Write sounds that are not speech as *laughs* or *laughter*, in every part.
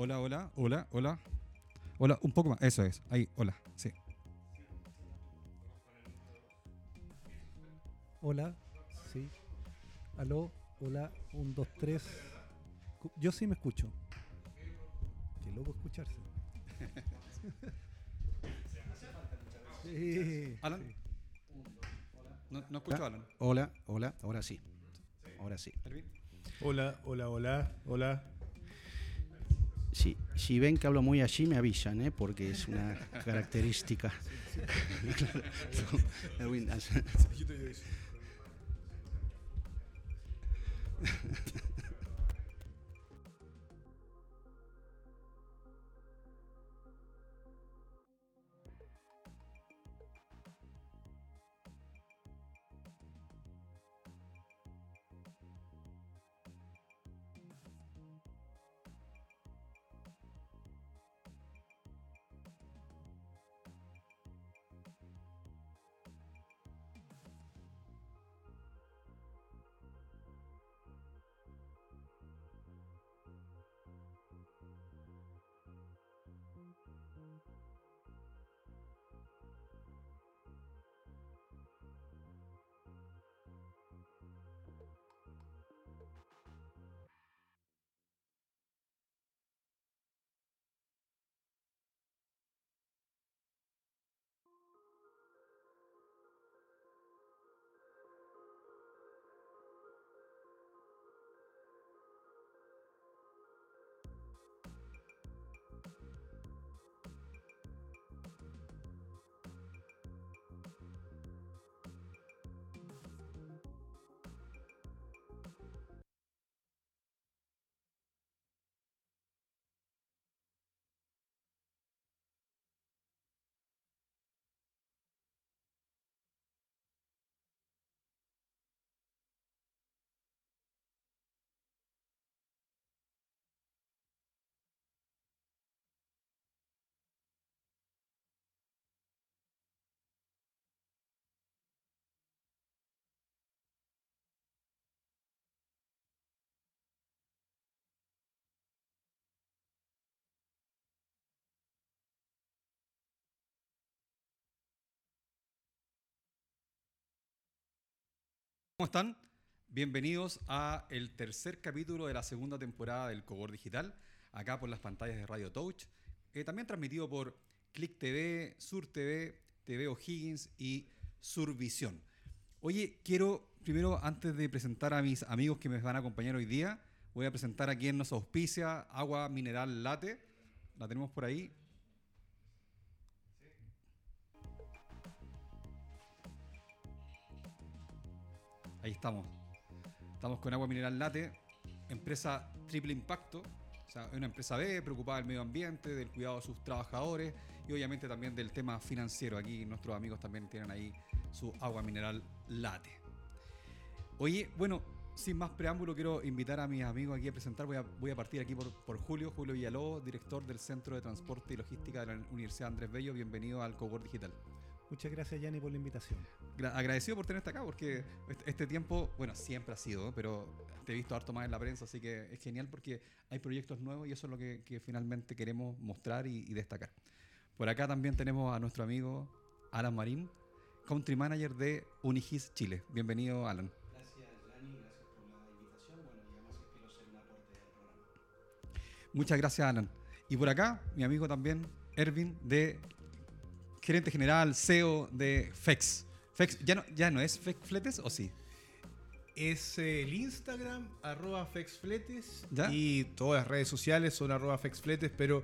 Hola, hola, hola, hola. Hola, un poco más. Eso es. Ahí, hola. Sí. Hola, sí. Aló, hola, un, dos, tres. Yo sí me escucho. Qué loco escucharse. *laughs* Sí, Alan. sí. No, no escucho a Alan. Hola, hola, ahora sí. Ahora sí. Hola, hola, hola, hola. Si, si ven que hablo muy allí, me avisan, ¿eh? porque es una *laughs* característica. *laughs* *laughs* ¿Cómo están? Bienvenidos a el tercer capítulo de la segunda temporada del Cogor Digital, acá por las pantallas de Radio Touch, eh, también transmitido por Click TV, Sur TV, TV O'Higgins y Survisión. Oye, quiero primero, antes de presentar a mis amigos que me van a acompañar hoy día, voy a presentar a quien nos auspicia, Agua Mineral Late. La tenemos por ahí. Ahí estamos. Estamos con Agua Mineral Late, empresa triple impacto. O sea, es una empresa B preocupada del medio ambiente, del cuidado de sus trabajadores y obviamente también del tema financiero. Aquí nuestros amigos también tienen ahí su agua mineral late. Oye, bueno, sin más preámbulo, quiero invitar a mis amigos aquí a presentar. Voy a, voy a partir aquí por, por Julio, Julio Villalobos, director del Centro de Transporte y Logística de la Universidad Andrés Bello. Bienvenido al Cogor Digital. Muchas gracias, Yanni, por la invitación. Gra- agradecido por tenerte acá, porque este, tiempo, bueno, siempre ha sido, pero te he visto harto más en la prensa, así que es genial porque hay proyectos nuevos y eso es lo que, que finalmente queremos mostrar y, y destacar. Por acá también tenemos a nuestro amigo Alan Marín, Country Manager de Unigis Chile. Bienvenido, Alan. Gracias, Dani, gracias por la invitación. Bueno, y además espero ser un aporte al programa. Muchas gracias, Alan. Y por acá, mi amigo también, Ervin, de gerente general, CEO de FEX. FEX, ¿ya no, ya no es FEX Fletes o sí? Es eh, el Instagram, arroba fexfletes. ¿Ya? Y todas las redes sociales son arroba fexfletes, pero,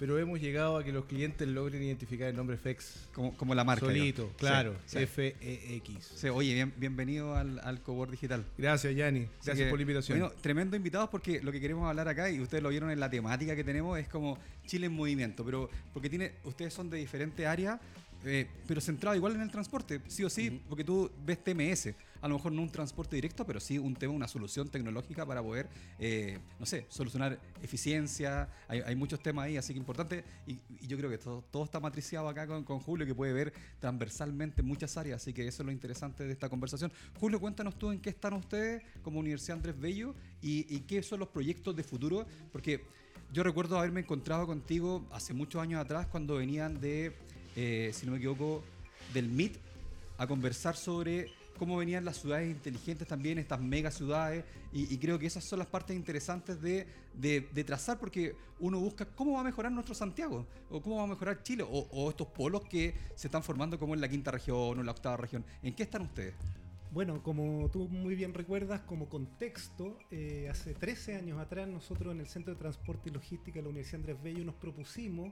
pero hemos llegado a que los clientes logren identificar el nombre Fex Como, como la marca. solito. Claro, Sí, sí. F-E-X. Sí, oye, bien- bienvenido al, al Cobor Digital. Gracias, Yanni. Gracias que, por la invitación. Bueno, tremendo invitados porque lo que queremos hablar acá, y ustedes lo vieron en la temática que tenemos, es como Chile en movimiento, pero porque tiene, ustedes son de diferentes áreas, eh, pero centrado igual en el transporte, sí o sí, porque tú ves TMS, a lo mejor no un transporte directo, pero sí un tema, una solución tecnológica para poder, eh, no sé, solucionar eficiencia, hay, hay muchos temas ahí, así que importante, y, y yo creo que todo, todo está matriciado acá con, con Julio, que puede ver transversalmente muchas áreas, así que eso es lo interesante de esta conversación. Julio, cuéntanos tú en qué están ustedes como Universidad Andrés Bello y, y qué son los proyectos de futuro, porque yo recuerdo haberme encontrado contigo hace muchos años atrás cuando venían de, eh, si no me equivoco, del MIT a conversar sobre cómo venían las ciudades inteligentes también, estas mega ciudades, y, creo que esas son las partes interesantes de, de- trazar, porque uno busca cómo va a mejorar nuestro Santiago, o cómo va a mejorar Chile, o, o estos polos que se están formando como en la quinta región o en la octava región. ¿En qué están ustedes? Bueno, como tú muy bien recuerdas, como contexto, eh, hace 13 años atrás nosotros en el Centro de Transporte y Logística de la Universidad Andrés Bello nos propusimos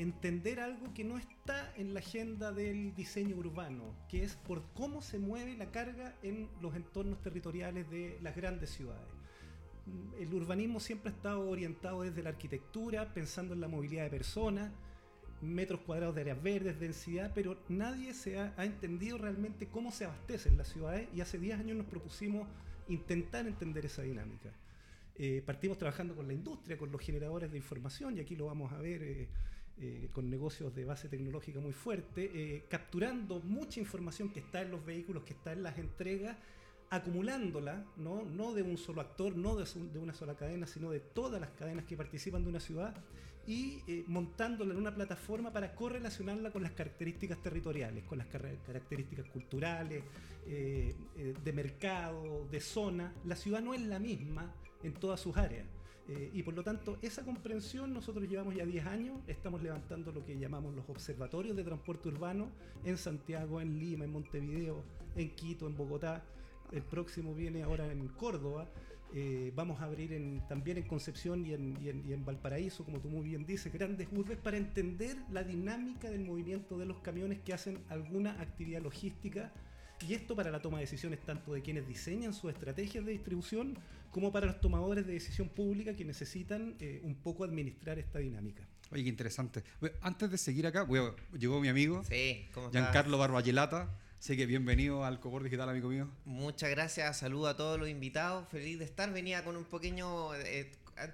entender algo que no está en la agenda del diseño urbano, que es por cómo se mueve la carga en los entornos territoriales de las grandes ciudades. Mm, El urbanismo siempre ha estado orientado desde la arquitectura, pensando en la movilidad de personas, metros cuadrados de áreas verdes, densidad, pero nadie se ha, ha entendido realmente cómo se abastecen las ciudades y hace 10 años nos propusimos intentar entender esa dinámica. Eh, partimos trabajando con la industria, con los generadores de información, y aquí lo vamos a ver eh, eh, con negocios de base tecnológica muy fuerte, eh, capturando mucha información que está en los vehículos, que está en las entregas, acumulándola, no, de un solo actor, no de, una sola cadena, sino de todas las cadenas que participan de una ciudad y eh, montándola en una plataforma para correlacionarla con las características territoriales, con las características culturales, de mercado, de zona. La ciudad no es la misma en todas sus áreas. Eh, y por lo tanto, esa comprensión nosotros llevamos ya 10 años, estamos levantando lo que llamamos los observatorios de transporte urbano en Santiago, en Lima, en Montevideo, en Quito, en Bogotá. El próximo viene ahora en Córdoba. Eh, vamos a abrir también en Concepción y en, y en- y en Valparaíso, como tú muy bien dices, grandes urbes para entender la dinámica del movimiento de los camiones que hacen alguna actividad logística y esto para la toma de decisiones tanto de quienes diseñan sus estrategias de distribución como para los tomadores de decisión pública que necesitan eh, un poco administrar esta dinámica. Oye, qué interesante. Bueno, Antes de seguir acá, voy a- llegó mi amigo, Sí, ¿cómo estás? Giancarlo Barbayelata. Así que bienvenido al Cobor Digital, amigo mío. Muchas gracias, saludo a todos los invitados, feliz de estar. Venía con un pequeño eh,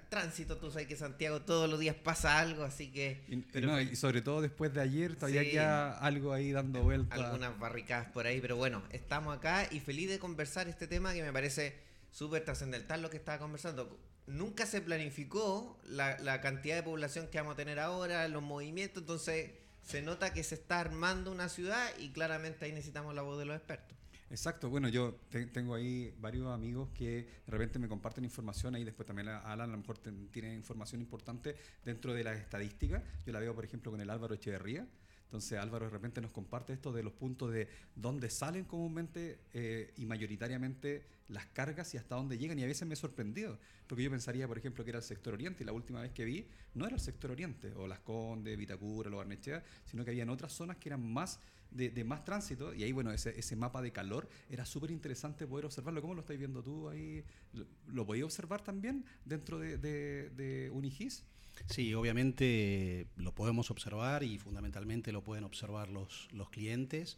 tránsito, tú sabes que Santiago todos los días pasa algo, así que Y, Pero no, y sobre todo después de ayer, todavía Sí. queda algo ahí dando vuelta. algunas barricadas por ahí, pero bueno, estamos acá y feliz de conversar este tema que me parece súper trascendental lo que estaba conversando. Nunca se planificó la, la cantidad de población que vamos a tener ahora, los movimientos, entonces se nota que se está armando una ciudad y claramente ahí necesitamos la voz de los expertos. Exacto, bueno, yo te- tengo ahí varios amigos que de repente me comparten información, ahí después también Alan a lo mejor tiene información importante dentro de las estadísticas. Yo la veo, por ejemplo, con el Álvaro Echeverría. Entonces Álvaro de repente nos comparte esto de los puntos de dónde salen comúnmente eh, y mayoritariamente las cargas y hasta dónde llegan. Y a veces me he sorprendido, porque yo pensaría, por ejemplo, que era el sector oriente y la última vez que vi no era el sector oriente, o Las Condes, Vitacura, Los Barnechea, sino que habían otras zonas que eran más de, más tránsito y ahí bueno ese, ese mapa de calor era súper interesante poder observarlo ¿cómo lo estáis viendo tú ahí? ¿lo, lo podéis observar también dentro de, de, de Unigis? Sí, obviamente lo podemos observar y fundamentalmente lo pueden observar los, los clientes.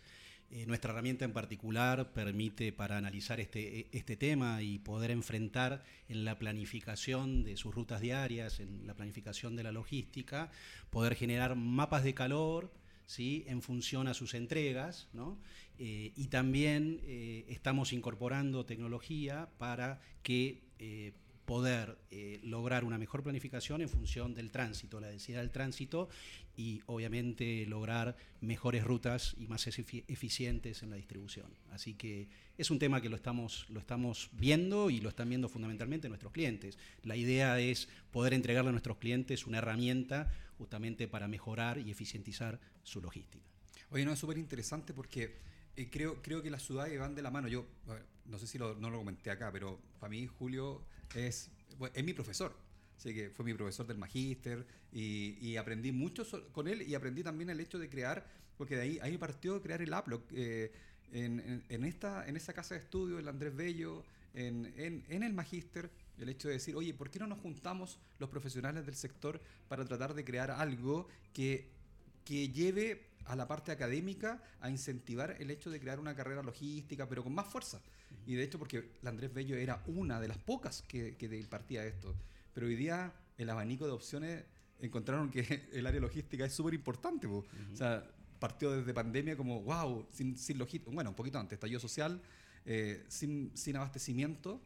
Eh, nuestra herramienta en particular permite para analizar este, este tema y poder enfrentar en la planificación de sus rutas diarias, en la planificación de la logística, poder generar mapas de calor, ¿sí? en función a sus entregas, ¿no? Eh, y también eh, estamos incorporando tecnología para que eh, poder eh, lograr una mejor planificación en función del tránsito, la densidad del tránsito y obviamente lograr mejores rutas y más efi- eficientes en la distribución. Así que es un tema que lo estamos, lo estamos viendo y lo están viendo fundamentalmente nuestros clientes. La idea es poder entregarle a nuestros clientes una herramienta justamente para mejorar y eficientizar su logística. Oye, no, es súper interesante porque eh, creo, creo que las ciudades van de la mano. Yo no sé si lo, no lo comenté acá, pero para mí Julio es, es mi profesor. Así que fue mi profesor del magíster y, y aprendí mucho con él y aprendí también el hecho de crear, porque de ahí, ahí partió crear el Upload. eh, en, en- en esta, en esa casa de estudio, el Andrés Bello, en, en, en el magíster, el hecho de decir, oye, ¿por qué no nos juntamos los profesionales del sector para tratar de crear algo que que lleve a la parte académica a incentivar el hecho de crear una carrera logística, pero con más fuerza. Y de hecho, porque la Andrés Bello era una de las pocas que, que impartía esto. Pero hoy día, el abanico de opciones encontraron que *laughs* el área logística es súper importante. po. O sea, partió desde pandemia como, wow, sin, sin logística, bueno, un poquito antes, estallido social, eh, sin, sin abastecimiento,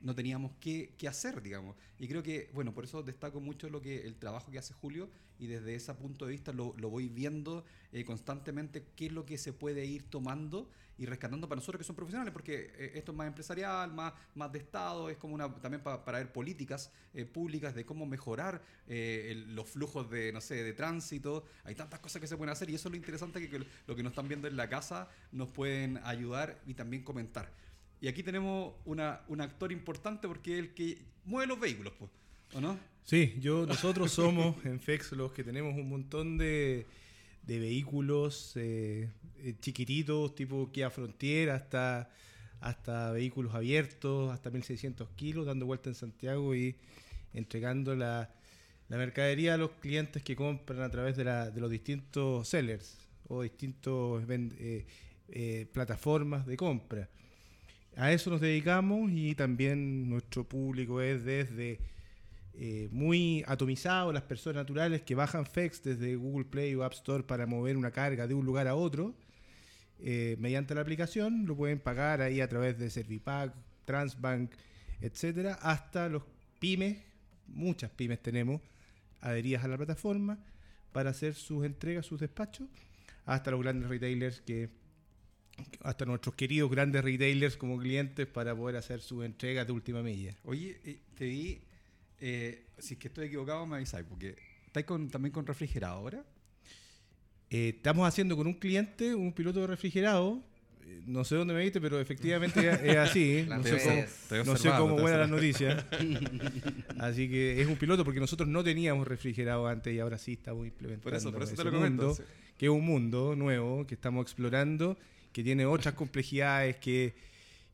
no teníamos qué, qué hacer, digamos. Y creo que, bueno, por eso destaco mucho lo que el trabajo que hace Julio y desde ese punto de vista lo, lo voy viendo eh, constantemente qué es lo que se puede ir tomando y rescatando para nosotros que son profesionales, porque eh, esto es más empresarial, más, más de Estado, es como una también pa- para ver políticas eh, públicas de cómo mejorar eh, el- los flujos de, no sé, de tránsito. Hay tantas cosas que se pueden hacer y eso es lo interesante que, que lo que nos están viendo en la casa nos pueden ayudar y también comentar. Y aquí tenemos una, un actor importante porque es el que mueve los vehículos, pues, ¿o no? Sí, yo, nosotros somos *laughs* en FEX los que tenemos un montón de, de vehículos eh, eh, chiquititos, tipo Kia Frontier, hasta, hasta vehículos abiertos, hasta 1600 kilos, dando vuelta en Santiago y entregando la, la mercadería a los clientes que compran a través de, la- de los distintos sellers o distintos eh, plataformas de compra. A eso nos dedicamos y también nuestro público es desde eh, muy atomizado, las personas naturales que bajan FEX desde Google Play o App Store para mover una carga de un lugar a otro. eh, mediante la aplicación lo pueden pagar ahí a través de Servipack, Transbank, etcétera, hasta los pymes, muchas pymes tenemos adheridas a la plataforma para hacer sus entregas, sus despachos, hasta los grandes retailers que hasta nuestros queridos grandes retailers como clientes para poder hacer sus entregas de última milla. Oye, eh, te vi, eh, si es que estoy equivocado me avisáis, porque estáis con, también con refrigeradora. Eh, estamos haciendo con un cliente un piloto de refrigerado. Eh, No sé dónde me viste, pero efectivamente es así. *laughs* No sé cómo, no sé cómo las observando. noticias. *laughs* Así que es un piloto porque nosotros no teníamos refrigerado antes y ahora sí estamos implementando Por eso, por eso te lo comento. mundo, que es un mundo nuevo que estamos explorando, que tiene otras complejidades, que,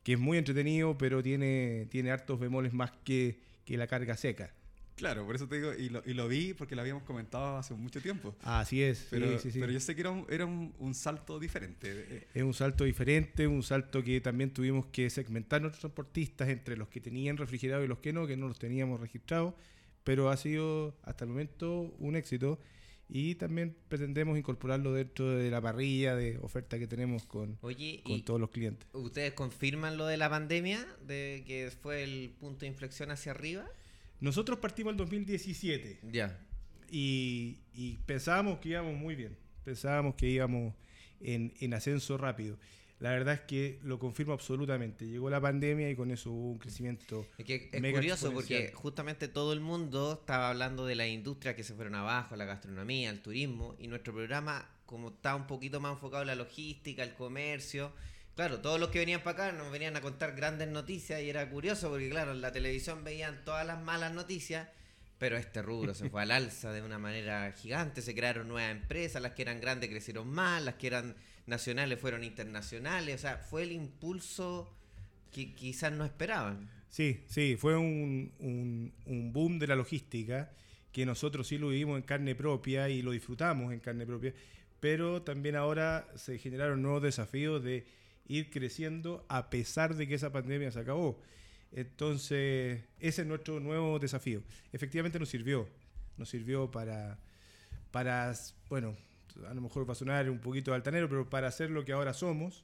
que es muy entretenido, pero tiene, tiene hartos bemoles más que, que la carga seca. Claro, por eso te digo, y lo, y lo vi porque lo habíamos comentado hace mucho tiempo. Así es, Pero, sí, sí. pero yo sé que era un, era un, un salto diferente. Es un salto diferente, un salto que también tuvimos que segmentar nuestros transportistas entre los que tenían refrigerado y los que no, que no los teníamos registrados, pero ha sido hasta el momento un éxito y también pretendemos incorporarlo dentro de la parrilla de oferta que tenemos con, Oye, con ¿y todos los clientes. ustedes confirman lo de la pandemia? ¿De que fue el punto de inflexión hacia arriba? Nosotros partimos el 2017 Ya. y, y pensábamos que íbamos muy bien, pensábamos que íbamos en, en ascenso rápido. La verdad es que lo confirmo absolutamente. Llegó la pandemia y con eso hubo un crecimiento Es que es Mega curioso porque justamente todo el mundo estaba hablando de la industria que se fueron abajo, la gastronomía, el turismo, y nuestro programa, como está un poquito más enfocado en la logística, el comercio, claro, todos los que venían para acá nos venían a contar grandes noticias y era curioso porque, claro, en la televisión veían todas las malas noticias, pero este rubro se fue al alza de una manera gigante, se crearon nuevas empresas, las que eran grandes crecieron más, las que eran nacionales fueron internacionales, o sea, fue el impulso que quizás no esperaban. Sí, sí, fue un, un- boom de la logística que nosotros sí lo vivimos en carne propia y lo disfrutamos en carne propia, pero también ahora se generaron nuevos desafíos de ir creciendo a pesar de que esa pandemia se acabó. Entonces, ese es nuestro nuevo desafío. Efectivamente nos sirvió, nos sirvió para, para, bueno, a lo mejor va a sonar un poquito altanero, pero para hacer lo que ahora somos,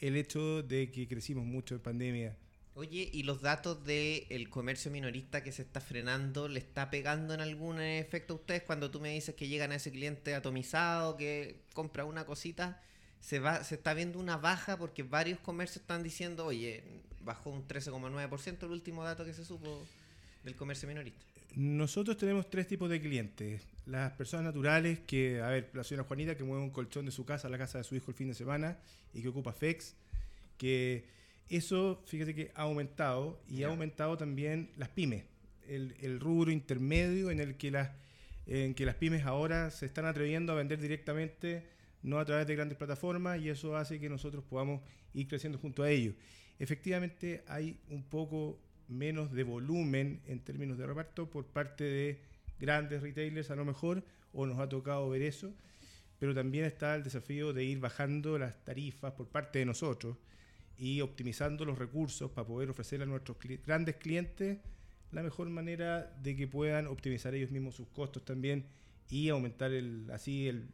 el hecho de que crecimos mucho en pandemia Oye, ¿y los datos del comercio minorista que se está frenando, le está pegando en algún efecto a ustedes cuando tú me dices que llegan a ese cliente atomizado, que compra una cosita? Se, va, se está viendo una baja porque varios comercios están diciendo, oye, bajó un 13,9% el último dato que se supo del comercio minorista. Nosotros tenemos tres tipos de clientes. Las personas naturales, que, a ver, la señora Juanita que mueve un colchón de su casa a la casa de su hijo el fin de semana y que ocupa FEX, que eso, fíjate que ha aumentado y Ya. ha aumentado también las pymes, el, el rubro intermedio en el que las, en que las pymes ahora se están atreviendo a vender directamente, no a través de grandes plataformas, y eso hace que nosotros podamos ir creciendo junto a ellos. Efectivamente, hay un poco menos de volumen en términos de reparto por parte de grandes retailers a lo mejor, o nos ha tocado ver eso, pero también está el desafío de ir bajando las tarifas por parte de nosotros y optimizando los recursos para poder ofrecer a nuestros cli- grandes clientes la mejor manera de que puedan optimizar ellos mismos sus costos también y aumentar el así el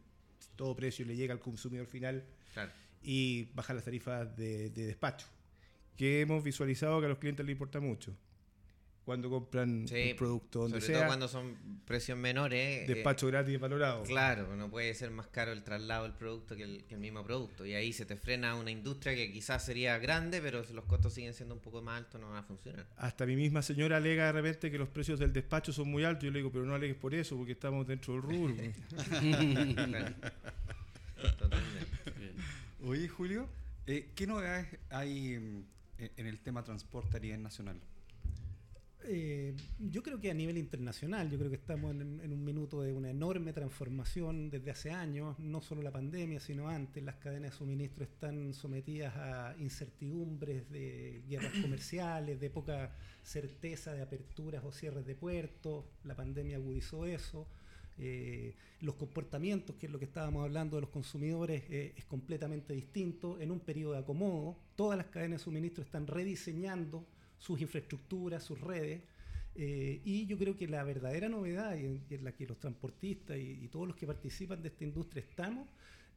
todo precio le llega al consumidor final Claro. y bajar las tarifas de, de despacho. que hemos visualizado que a los clientes les importa mucho. Cuando compran Sí, un producto donde Sobre todo sea, cuando son precios menores. eh, despacho gratis y valorado. Claro, no puede ser más caro el traslado del producto que el, que el mismo producto. Y ahí se te frena una industria que quizás sería grande, pero si los costos siguen siendo un poco más altos, no va a funcionar. Hasta mi misma señora alega de repente que los precios del despacho son muy altos. Yo le digo, pero no alegues por eso, porque estamos dentro del rubro. Claro. *laughs* Totalmente. Bien. Oye, Julio, eh, ¿qué novedades hay mm, en el tema transporte a nivel nacional? Eh, yo creo que a nivel internacional, yo creo que estamos en, en un minuto de una enorme transformación desde hace años, no solo la pandemia, sino antes. Las cadenas de suministro están sometidas a incertidumbres de guerras *clears throat* comerciales, de poca certeza de aperturas o cierres de puertos. La pandemia agudizó eso. Eh, los comportamientos, que es lo que estábamos hablando de los consumidores, eh, es completamente distinto. En un periodo de acomodo, todas las cadenas de suministro están rediseñando sus infraestructuras, sus redes. eh, y yo creo que la verdadera novedad, en, la que los transportistas y, todos los que participan de esta industria estamos,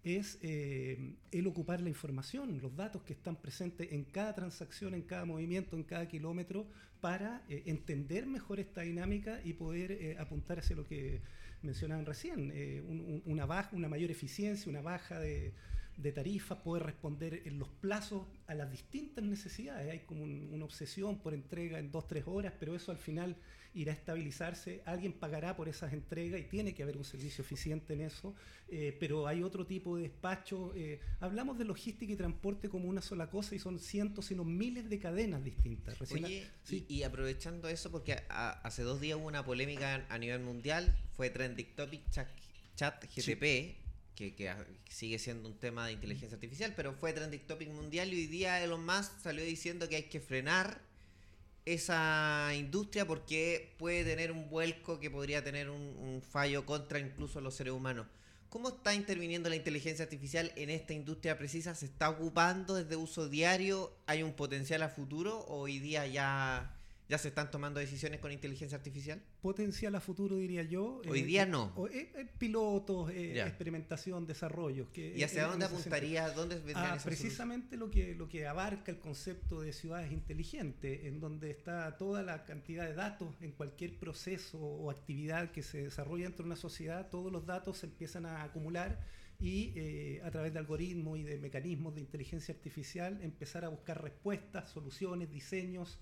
es eh, el ocupar la información, los datos que están presentes en cada transacción, en cada movimiento, en cada kilómetro, para eh, entender mejor esta dinámica y poder apuntar hacia lo que mencionaban recién, un- un- una, baja, una mayor eficiencia, una baja de, de tarifas, poder responder en los plazos a las distintas necesidades. Hay como un- una obsesión por entrega en dos, tres horas, pero eso al final irá a estabilizarse. Alguien pagará por esas entregas y tiene que haber un servicio eficiente en eso, eh, pero hay otro tipo de despacho. eh, hablamos de logística y transporte como una sola cosa y son cientos, sino miles de cadenas distintas. Recién- Oye, sí. y, y aprovechando eso, porque a- hace dos días hubo una polémica a nivel mundial, fue Trending Topic Chat, chat GTP, que, que sigue siendo un tema de inteligencia artificial, pero fue Trending Topic mundial y hoy día Elon Musk salió diciendo que hay que frenar esa industria porque puede tener un vuelco que podría tener un, un fallo contra incluso los seres humanos. ¿Cómo está interviniendo la inteligencia artificial en esta industria precisa? ¿Se está ocupando desde uso diario? ¿Hay un potencial a futuro? ¿O hoy día ya, ya se están tomando decisiones con inteligencia artificial? potencial a futuro, diría yo. Hoy día no. o- eh, eh, pilotos, eh, experimentación, desarrollos. Que, ¿Y hacia dónde apuntaría? ¿Dónde vendrían Ah, esas soluciones? precisamente lo que, lo que abarca el concepto de ciudades inteligentes, en donde está toda la cantidad de datos en cualquier proceso o actividad que se desarrolla dentro de una sociedad, todos los datos se empiezan a acumular y eh, a través de algoritmos y de mecanismos de inteligencia artificial empezar a buscar respuestas, soluciones, diseños,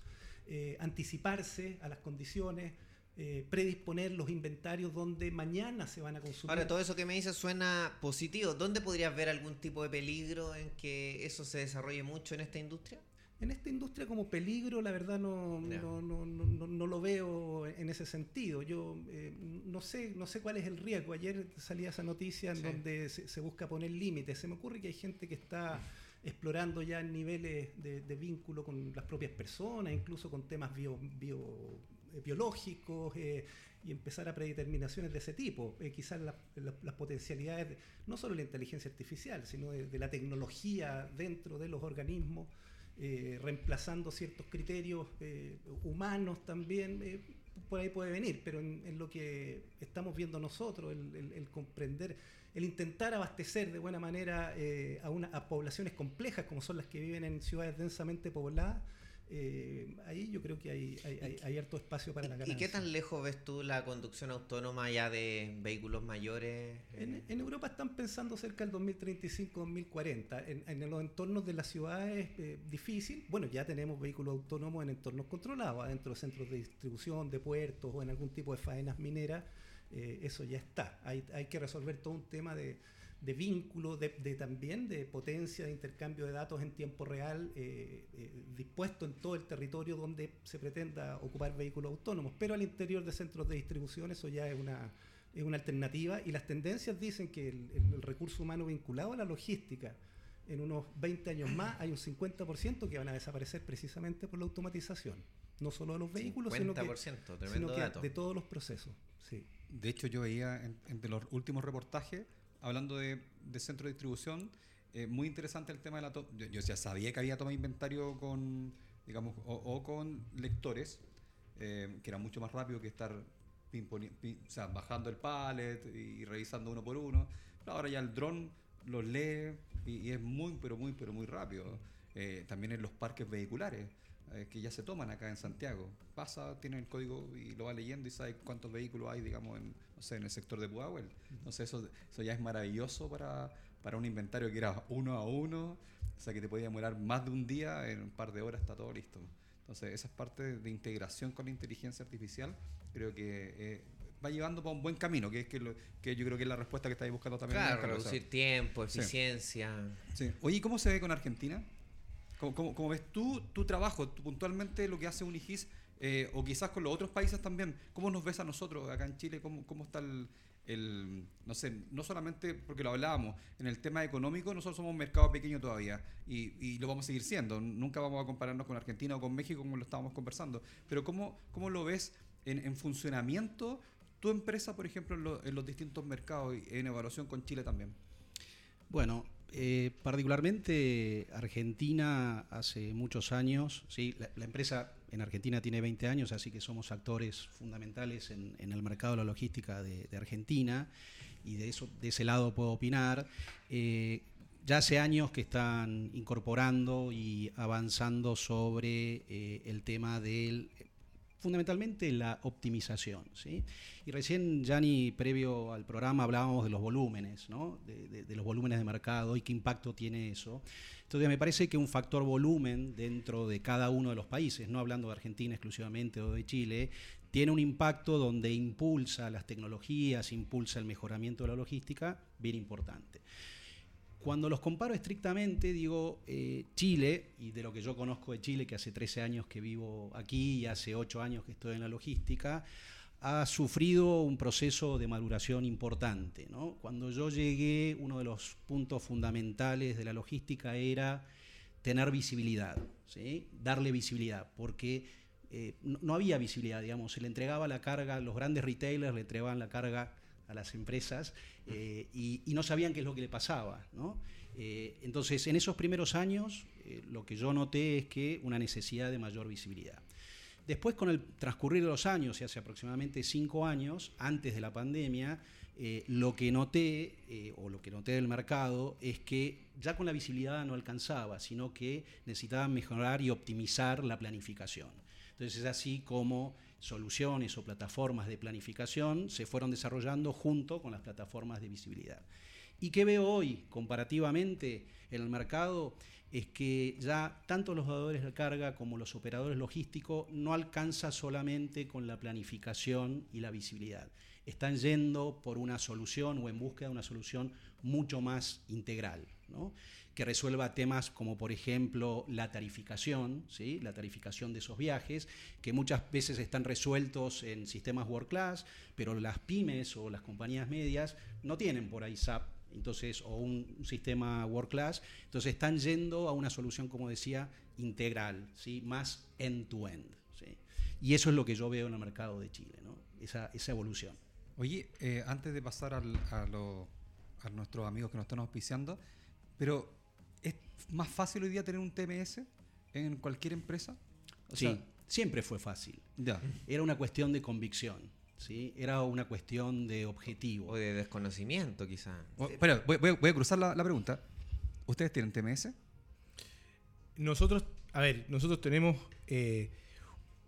eh, anticiparse a las condiciones. eh, predisponer los inventarios donde mañana se van a consumir. Ahora, todo eso que me dices suena positivo. ¿Dónde podrías ver algún tipo de peligro en que eso se desarrolle mucho en esta industria? En esta industria como peligro, la verdad no, no, no, no, no- no lo veo en ese sentido. Yo eh, no sé no sé cuál es el riesgo. Ayer salía esa noticia en Sí. donde se, se busca poner límites. Se me ocurre que hay gente que está explorando ya niveles de, vínculo con las propias personas, incluso con temas eh, biológicos eh, y empezar a predeterminaciones de ese tipo. Eh, quizás la- la- las potencialidades, de- no solo de la inteligencia artificial, sino de, la tecnología dentro de los organismos eh, reemplazando ciertos criterios humanos también, por ahí puede venir, pero en, lo que estamos viendo nosotros, el- el comprender, el intentar abastecer de buena manera eh, a, una, a poblaciones complejas como son las que viven en ciudades densamente pobladas, eh, ahí yo creo que hay, hay, hay- hay harto espacio para la ¿Y ganancia. qué tan lejos ves tú la conducción autónoma ya de vehículos mayores? En, en Europa están pensando cerca del 2035-2040. En, en los entornos de las ciudades es eh, difícil. Bueno, ya tenemos vehículos autónomos en entornos controlados, adentro de centros de distribución, de puertos o en algún tipo de faenas mineras. Eh, eso ya está. Hay, hay que resolver todo un tema de, de vínculo, de, de también de potencia, de intercambio de datos en tiempo real, eh, eh, dispuesto en todo el territorio donde se pretenda ocupar vehículos autónomos. Pero al interior de centros de distribución eso ya es una, es una alternativa y las tendencias dicen que el, recurso humano vinculado a la logística en unos 20 años más hay un 50% que van a desaparecer precisamente por la automatización. No solo de los vehículos, sino que, 50%, sino que dato. de todos los procesos. Sí. De hecho, yo veía en- entre los últimos reportajes, hablando de, de centro de distribución, eh, muy interesante el tema de la toma. Yo, ya sabía que había toma de inventario con, digamos, o, con lectores, eh, que era mucho más rápido que estar bajando el pallet y revisando uno por uno. Ahora ya el dron los lee y, y es muy, pero muy, pero muy rápido. eh, también en los parques vehiculares eh, que ya se toman acá en Santiago. Pasa, tiene el código y lo va leyendo y sabe cuántos vehículos hay, digamos, en, no sé, en el sector de Pudahuel. Entonces eso, eso ya es maravilloso para, para un inventario que era uno a uno, o sea que te podía demorar más de un día, en un par de horas está todo listo. Entonces esa es parte de integración con la inteligencia artificial, creo que eh, va llevando para un buen camino, que es que, lo- que yo creo que es la respuesta que estáis buscando también. Claro, reducir tiempo, Sí. eficiencia. Sí. Oye, ¿y cómo se ve con Argentina? ¿Cómo, cómo- cómo ves tú tu trabajo, puntualmente lo que hace Unigis, eh, o quizás con los otros países también? ¿Cómo nos ves a nosotros acá en Chile? ¿Cómo, cómo está el, no sé, no solamente porque lo hablábamos, en el tema económico nosotros somos un mercado pequeño todavía y, y lo vamos a seguir siendo. Nunca vamos a compararnos con Argentina o con México como lo estábamos conversando. Pero ¿cómo, cómo lo ves en, en funcionamiento tu empresa, por ejemplo, en, en los distintos mercados y en evaluación con Chile también? Bueno, eh, particularmente Argentina hace muchos años, ¿sí? la, empresa en Argentina tiene 20 años, así que somos actores fundamentales en, el mercado de la logística de, de Argentina y de, eso, de ese lado puedo opinar. Eh, ya hace años que están incorporando y avanzando sobre eh, el tema del fundamentalmente la optimización. ¿sí? Y recién, Gianni, previo al programa, hablábamos de los volúmenes, ¿no? de, de- de los volúmenes de mercado y qué impacto tiene eso. Entonces, me parece que un factor volumen dentro de cada uno de los países, no hablando de Argentina exclusivamente o de Chile, tiene un impacto donde impulsa las tecnologías, impulsa el mejoramiento de la logística, bien importante. Cuando los comparo estrictamente, digo, eh, Chile, y de lo que yo conozco de Chile, que hace 13 años que vivo aquí y hace 8 años que estoy en la logística, ha sufrido un proceso de maduración importante. Cuando yo llegué, uno de los puntos fundamentales de la logística era tener visibilidad, darle visibilidad, porque eh, no había visibilidad, digamos, se le entregaba la carga, los grandes retailers le entregaban la carga a las empresas eh, y, no sabían qué es lo que le pasaba. ¿no? Eh, entonces, en esos primeros años, eh, lo que yo noté es que una necesidad de mayor visibilidad. Después, con el transcurrir de los años, y hace aproximadamente cinco años, antes de la pandemia, lo que noté, o lo que noté del mercado, es que ya con la visibilidad no alcanzaba, sino que necesitaban mejorar y optimizar la planificación. Entonces es así como soluciones o plataformas de planificación se fueron desarrollando junto con las plataformas de visibilidad. ¿Y qué veo hoy comparativamente en el mercado? Es que ya tanto los dadores de carga como los operadores logísticos no alcanza solamente con la planificación y la visibilidad. Están yendo por una solución o en búsqueda de una solución mucho más integral, ¿no? Resuelva temas como por ejemplo la tarificación, ¿sí? la tarificación de esos viajes, que muchas veces están resueltos en sistemas world class, pero las pymes o las compañías medias no tienen por ahí SAP entonces, o un, sistema world class, entonces están yendo a una solución, como decía, integral, ¿sí? más end-to-end. ¿sí? Y eso es lo que yo veo en el mercado de Chile, ¿no? esa, evolución. Oye, eh, antes de pasar a, lo- a nuestros amigos que nos están auspiciando, pero ¿es más fácil hoy día tener un TMS en cualquier empresa? O sí, sea, siempre fue fácil. ya. Era una cuestión de convicción, ¿sí? era una cuestión de objetivo. O de desconocimiento, quizá. O- espera, voy, voy- voy a cruzar la, la pregunta. ¿Ustedes tienen TMS? Nosotros, a ver, nosotros tenemos eh,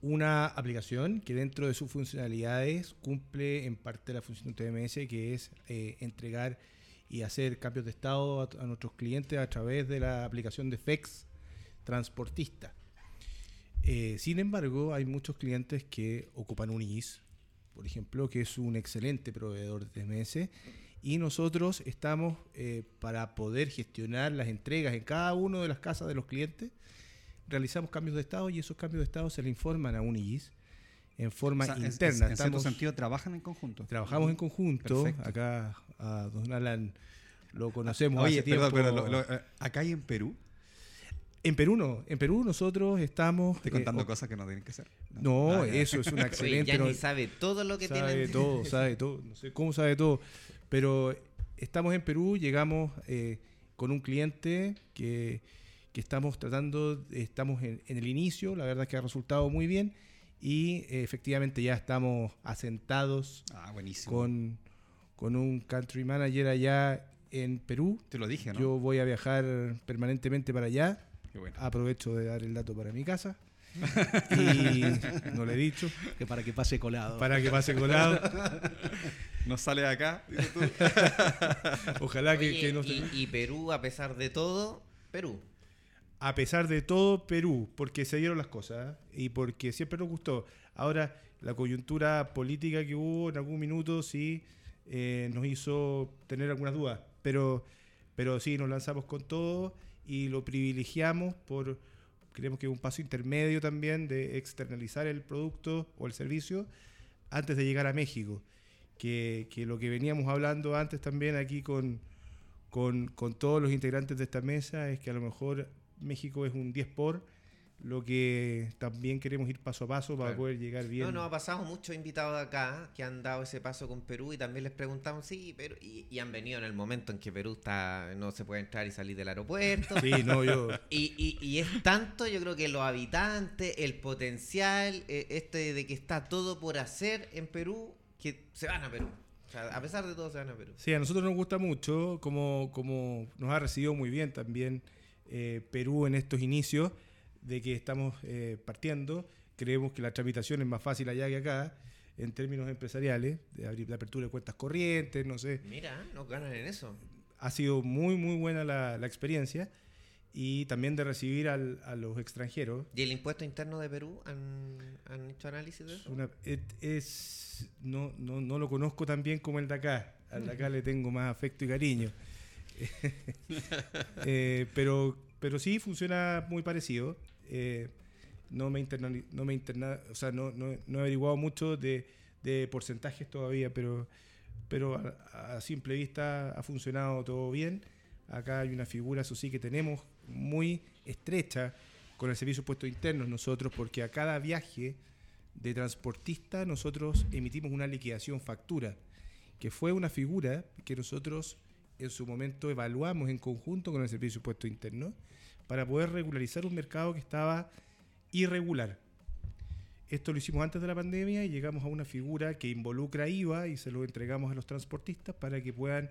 una aplicación que dentro de sus funcionalidades cumple en parte la función de TMS, que es eh, entregar y hacer cambios de estado a, nuestros clientes a través de la aplicación de FEX Transportista. Eh, sin embargo, hay muchos clientes que ocupan un IS, por ejemplo, que es un excelente proveedor de TMS, y nosotros estamos eh, para poder gestionar las entregas en cada una de las casas de los clientes, realizamos cambios de estado y esos cambios de estado se le informan a un IS en forma O sea, en- interna. En, cierto Estamos- sentido, trabajan en conjunto. Trabajamos en conjunto. Perfecto. Acá a Don Alan lo conocemos Oye, hace tiempo. perdón, perdón, lo- lo- eh, acá y en Perú, En Perú no. En Perú nosotros estamos... estoy eh, contando o- cosas que no tienen que ser. No, Ah, eso es una *laughs* Oye, excelente... no- sabe todo lo que sabe tienen. todo, *laughs* sabe todo. No sé cómo sabe todo. Pero estamos en Perú, llegamos eh, con un cliente que, que estamos tratando, estamos en, en el inicio, la verdad es que ha resultado muy bien y eh, efectivamente ya estamos asentados Ah, buenísimo. con, con un country manager allá en Perú. Te lo dije, ¿no? Yo voy a viajar permanentemente para allá Qué bueno. Aprovecho de dar el dato para mi casa. *laughs* y no le he dicho. Que para que pase colado. Para que pase colado. *laughs* No sale de acá. tú. *laughs* Ojalá que, Oye, que no se- y, y Perú, a pesar de todo, Perú. A pesar de todo, Perú, porque se dieron las cosas ¿eh? y porque siempre nos gustó. Ahora, la coyuntura política que hubo en algún minuto sí eh, nos hizo tener algunas dudas, pero, pero sí, nos lanzamos con todo y lo privilegiamos por, creemos que un paso intermedio también de externalizar el producto o el servicio antes de llegar a México. Que, que lo que veníamos hablando antes también aquí con, con, con todos los integrantes de esta mesa es que a lo mejor México es un 10 por, lo que también queremos ir paso a paso para Claro. poder llegar bien. No, nos ha pasado muchos invitados de acá que han dado ese paso con Perú y también les preguntamos, sí, pero y, y han venido en el momento en que Perú está no se puede entrar y salir del aeropuerto. Sí, no, yo. *laughs* Y, y- y es tanto, yo creo que los habitantes, el potencial, eh, este de que está todo por hacer en Perú, que se van a Perú. O sea, a pesar de todo, se van a Perú. Sí, a nosotros nos gusta mucho, como, como nos ha recibido muy bien también eh, Perú en estos inicios de que estamos eh, partiendo. Creemos que la tramitación es más fácil allá que acá, en términos empresariales, de abrir la apertura de cuentas corrientes, no sé. Mira, nos ganan en eso. Ha sido muy, muy buena la, la experiencia y también de recibir al- a los extranjeros. ¿Y el impuesto interno de Perú? ¿Han, han hecho análisis de Es eso? una- es, no, no, no lo conozco tan bien como el de acá. Al de acá le tengo más afecto y cariño. *laughs* Eh, pero, pero sí funciona muy parecido. Eh, no me interna, no me interna, o sea, no, no- no he averiguado mucho de, de porcentajes todavía, pero, pero a, a simple vista ha funcionado todo bien. Acá hay una figura, eso sí, que tenemos muy estrecha con el servicio de puestos internos nosotros, porque a cada viaje de transportista nosotros emitimos una liquidación factura, que fue una figura que nosotros en su momento evaluamos en conjunto con el servicio de puestos internos para poder regularizar un mercado que estaba irregular. Esto lo hicimos antes de la pandemia y llegamos a una figura que involucra IVA y se lo entregamos a los transportistas para que puedan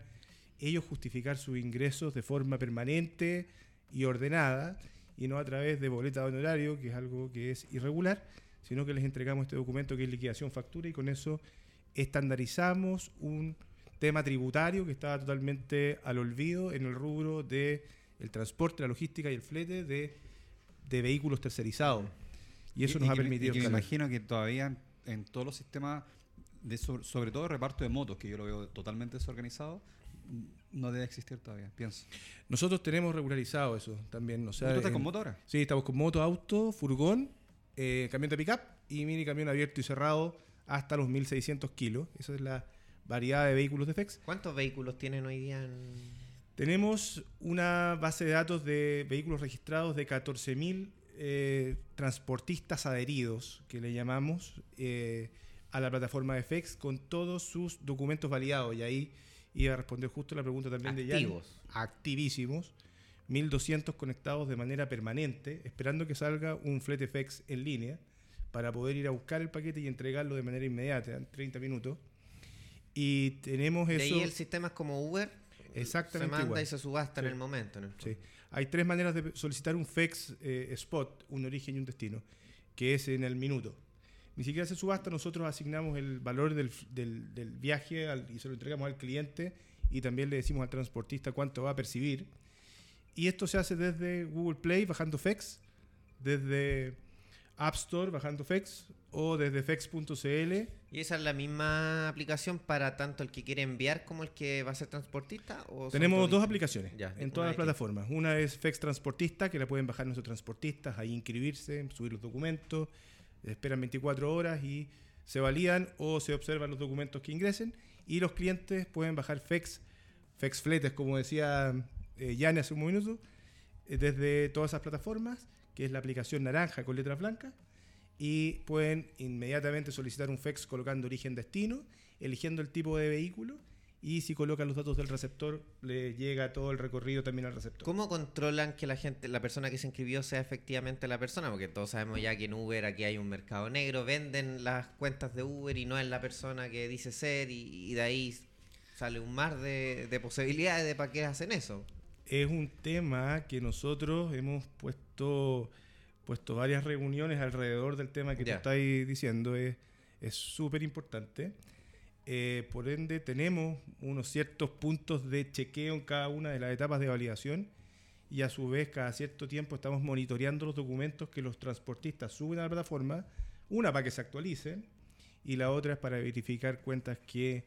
ellos justificar sus ingresos de forma permanente y ordenada y no a través de boleta de honorario, que es algo que es irregular, sino que les entregamos este documento que es liquidación factura y con eso estandarizamos un tema tributario que estaba totalmente al olvido en el rubro de el transporte, la logística y el flete de, de vehículos tercerizados. Y eso nos ha que me- permitido y que me imagino que todavía en, todos los sistemas, de sobre, sobre todo reparto de motos, que yo lo veo totalmente desorganizado, no debe existir todavía, pienso. Nosotros tenemos regularizado eso también. O sea, ¿Tú estás en- con moto ahora? Sí, estamos con moto, auto, furgón, eh, camión de pickup y mini camión abierto y cerrado hasta los 1600 kilos. Esa es la variedad de vehículos de FEX. ¿Cuántos vehículos tienen hoy día en...? Tenemos una base de datos de vehículos registrados de 14.000 eh, transportistas adheridos, que le llamamos, eh, a la plataforma de FEX con todos sus documentos validados. Y ahí iba a responder justo la pregunta también de Yanni. Activos. Activísimos. 1.200 conectados de manera permanente, esperando que salga un flete FEX en línea para poder ir a buscar el paquete y entregarlo de manera inmediata, en 30 minutos. Y tenemos De eso... ahí el sistema es como Uber. Exactamente Se manda igual. y se subasta Sí. en el momento. en el. Sí. Hay tres maneras de solicitar un FEX eh, spot, un origen y un destino, que es en el minuto. Ni siquiera se subasta, nosotros asignamos el valor del, del- del viaje al- y se lo entregamos al cliente y también le decimos al transportista cuánto va a percibir. Y esto se hace desde Google Play bajando FEX, desde App Store bajando FEX o desde FEX.cl ¿Y esa es la misma aplicación para tanto el que quiere enviar como el que va a ser transportista? ¿O Tenemos dos aplicaciones Ya, en todas las plataformas. Una es FEX Transportista, que la pueden bajar nuestros transportistas, ahí inscribirse, subir los documentos, esperan 24 horas y se validan o se observan los documentos que ingresen. Y los clientes pueden bajar FEX, FEX Fletes, como decía eh, hace un minuto, eh, desde todas esas plataformas, que es la aplicación naranja con letras blancas. Y pueden inmediatamente solicitar un FEX colocando origen-destino, eligiendo el tipo de vehículo. Y si colocan los datos del receptor, le llega todo el recorrido también al receptor. ¿Cómo controlan que la gente, la persona que se inscribió sea efectivamente la persona? Porque todos sabemos ya que en Uber aquí hay un mercado negro, venden las cuentas de Uber y no es la persona que dice ser y, y de ahí sale un mar de, de posibilidades de para qué hacen eso. Es un tema que nosotros hemos puesto puesto, varias reuniones alrededor del tema que Ya. tú estás diciendo. Es es súper importante. Eh, por ende, tenemos unos ciertos puntos de chequeo en cada una de las etapas de validación y a su vez cada cierto tiempo estamos monitoreando los documentos que los transportistas suben a la plataforma, una para que se actualicen y la otra es para verificar cuentas que,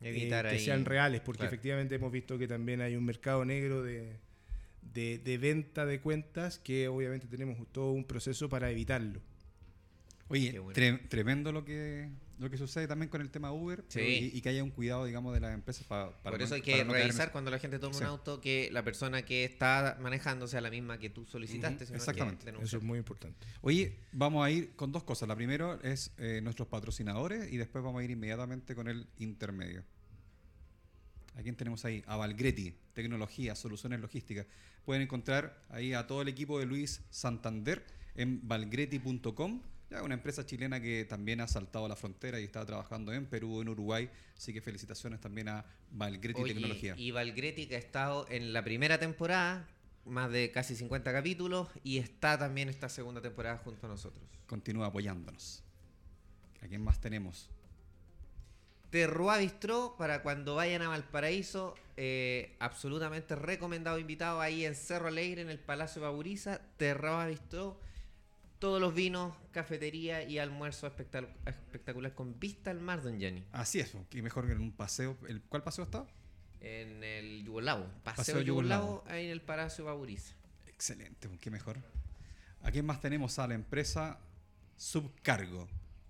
eh, que ahí- sean reales, porque claro. efectivamente hemos visto que también hay un mercado negro de, de, de venta de cuentas que obviamente tenemos todo un proceso para evitarlo. Oye, Qué bueno. tre- tremendo lo que lo que sucede también con el tema Uber Sí. pero- y, y que haya un cuidado, digamos, de las empresas pa- para Por eso hay que para no revisar cuando la gente toma Sí. un auto que la persona que está manejando sea la misma que tú solicitaste. Exactamente. Eso es muy importante. Oye, vamos a ir con dos cosas. La primera es eh, nuestros patrocinadores y después vamos a ir inmediatamente con el intermedio. ¿A quién tenemos ahí? A Valgretti, tecnología, soluciones logísticas. Pueden encontrar ahí a todo el equipo de Luis Santander en valgretti.com. Ya una empresa chilena que también ha saltado la frontera y está trabajando en Perú, en Uruguay. Así que felicitaciones también a Valgretti Oye, Tecnología. Y Valgretti que ha estado en la primera temporada, más de casi 50 capítulos, y está también esta segunda temporada junto a nosotros. Continúa apoyándonos. ¿A quién más tenemos? Terroir Bistró para cuando vayan a Valparaíso, eh, absolutamente recomendado invitado ahí en Cerro Alegre, en el Palacio Bauriza. Terroir Bistró, todos los vinos, cafetería y almuerzo espectac- espectacular con vista al mar, don Jenny. Así es, que mejor que en un paseo. ¿El, ¿Cuál paseo está? En el Yugoslavo, Paseo, Paseo ahí en el Palacio Bauriza. Excelente, qué mejor. ¿A quién más tenemos? A la empresa Subcargo,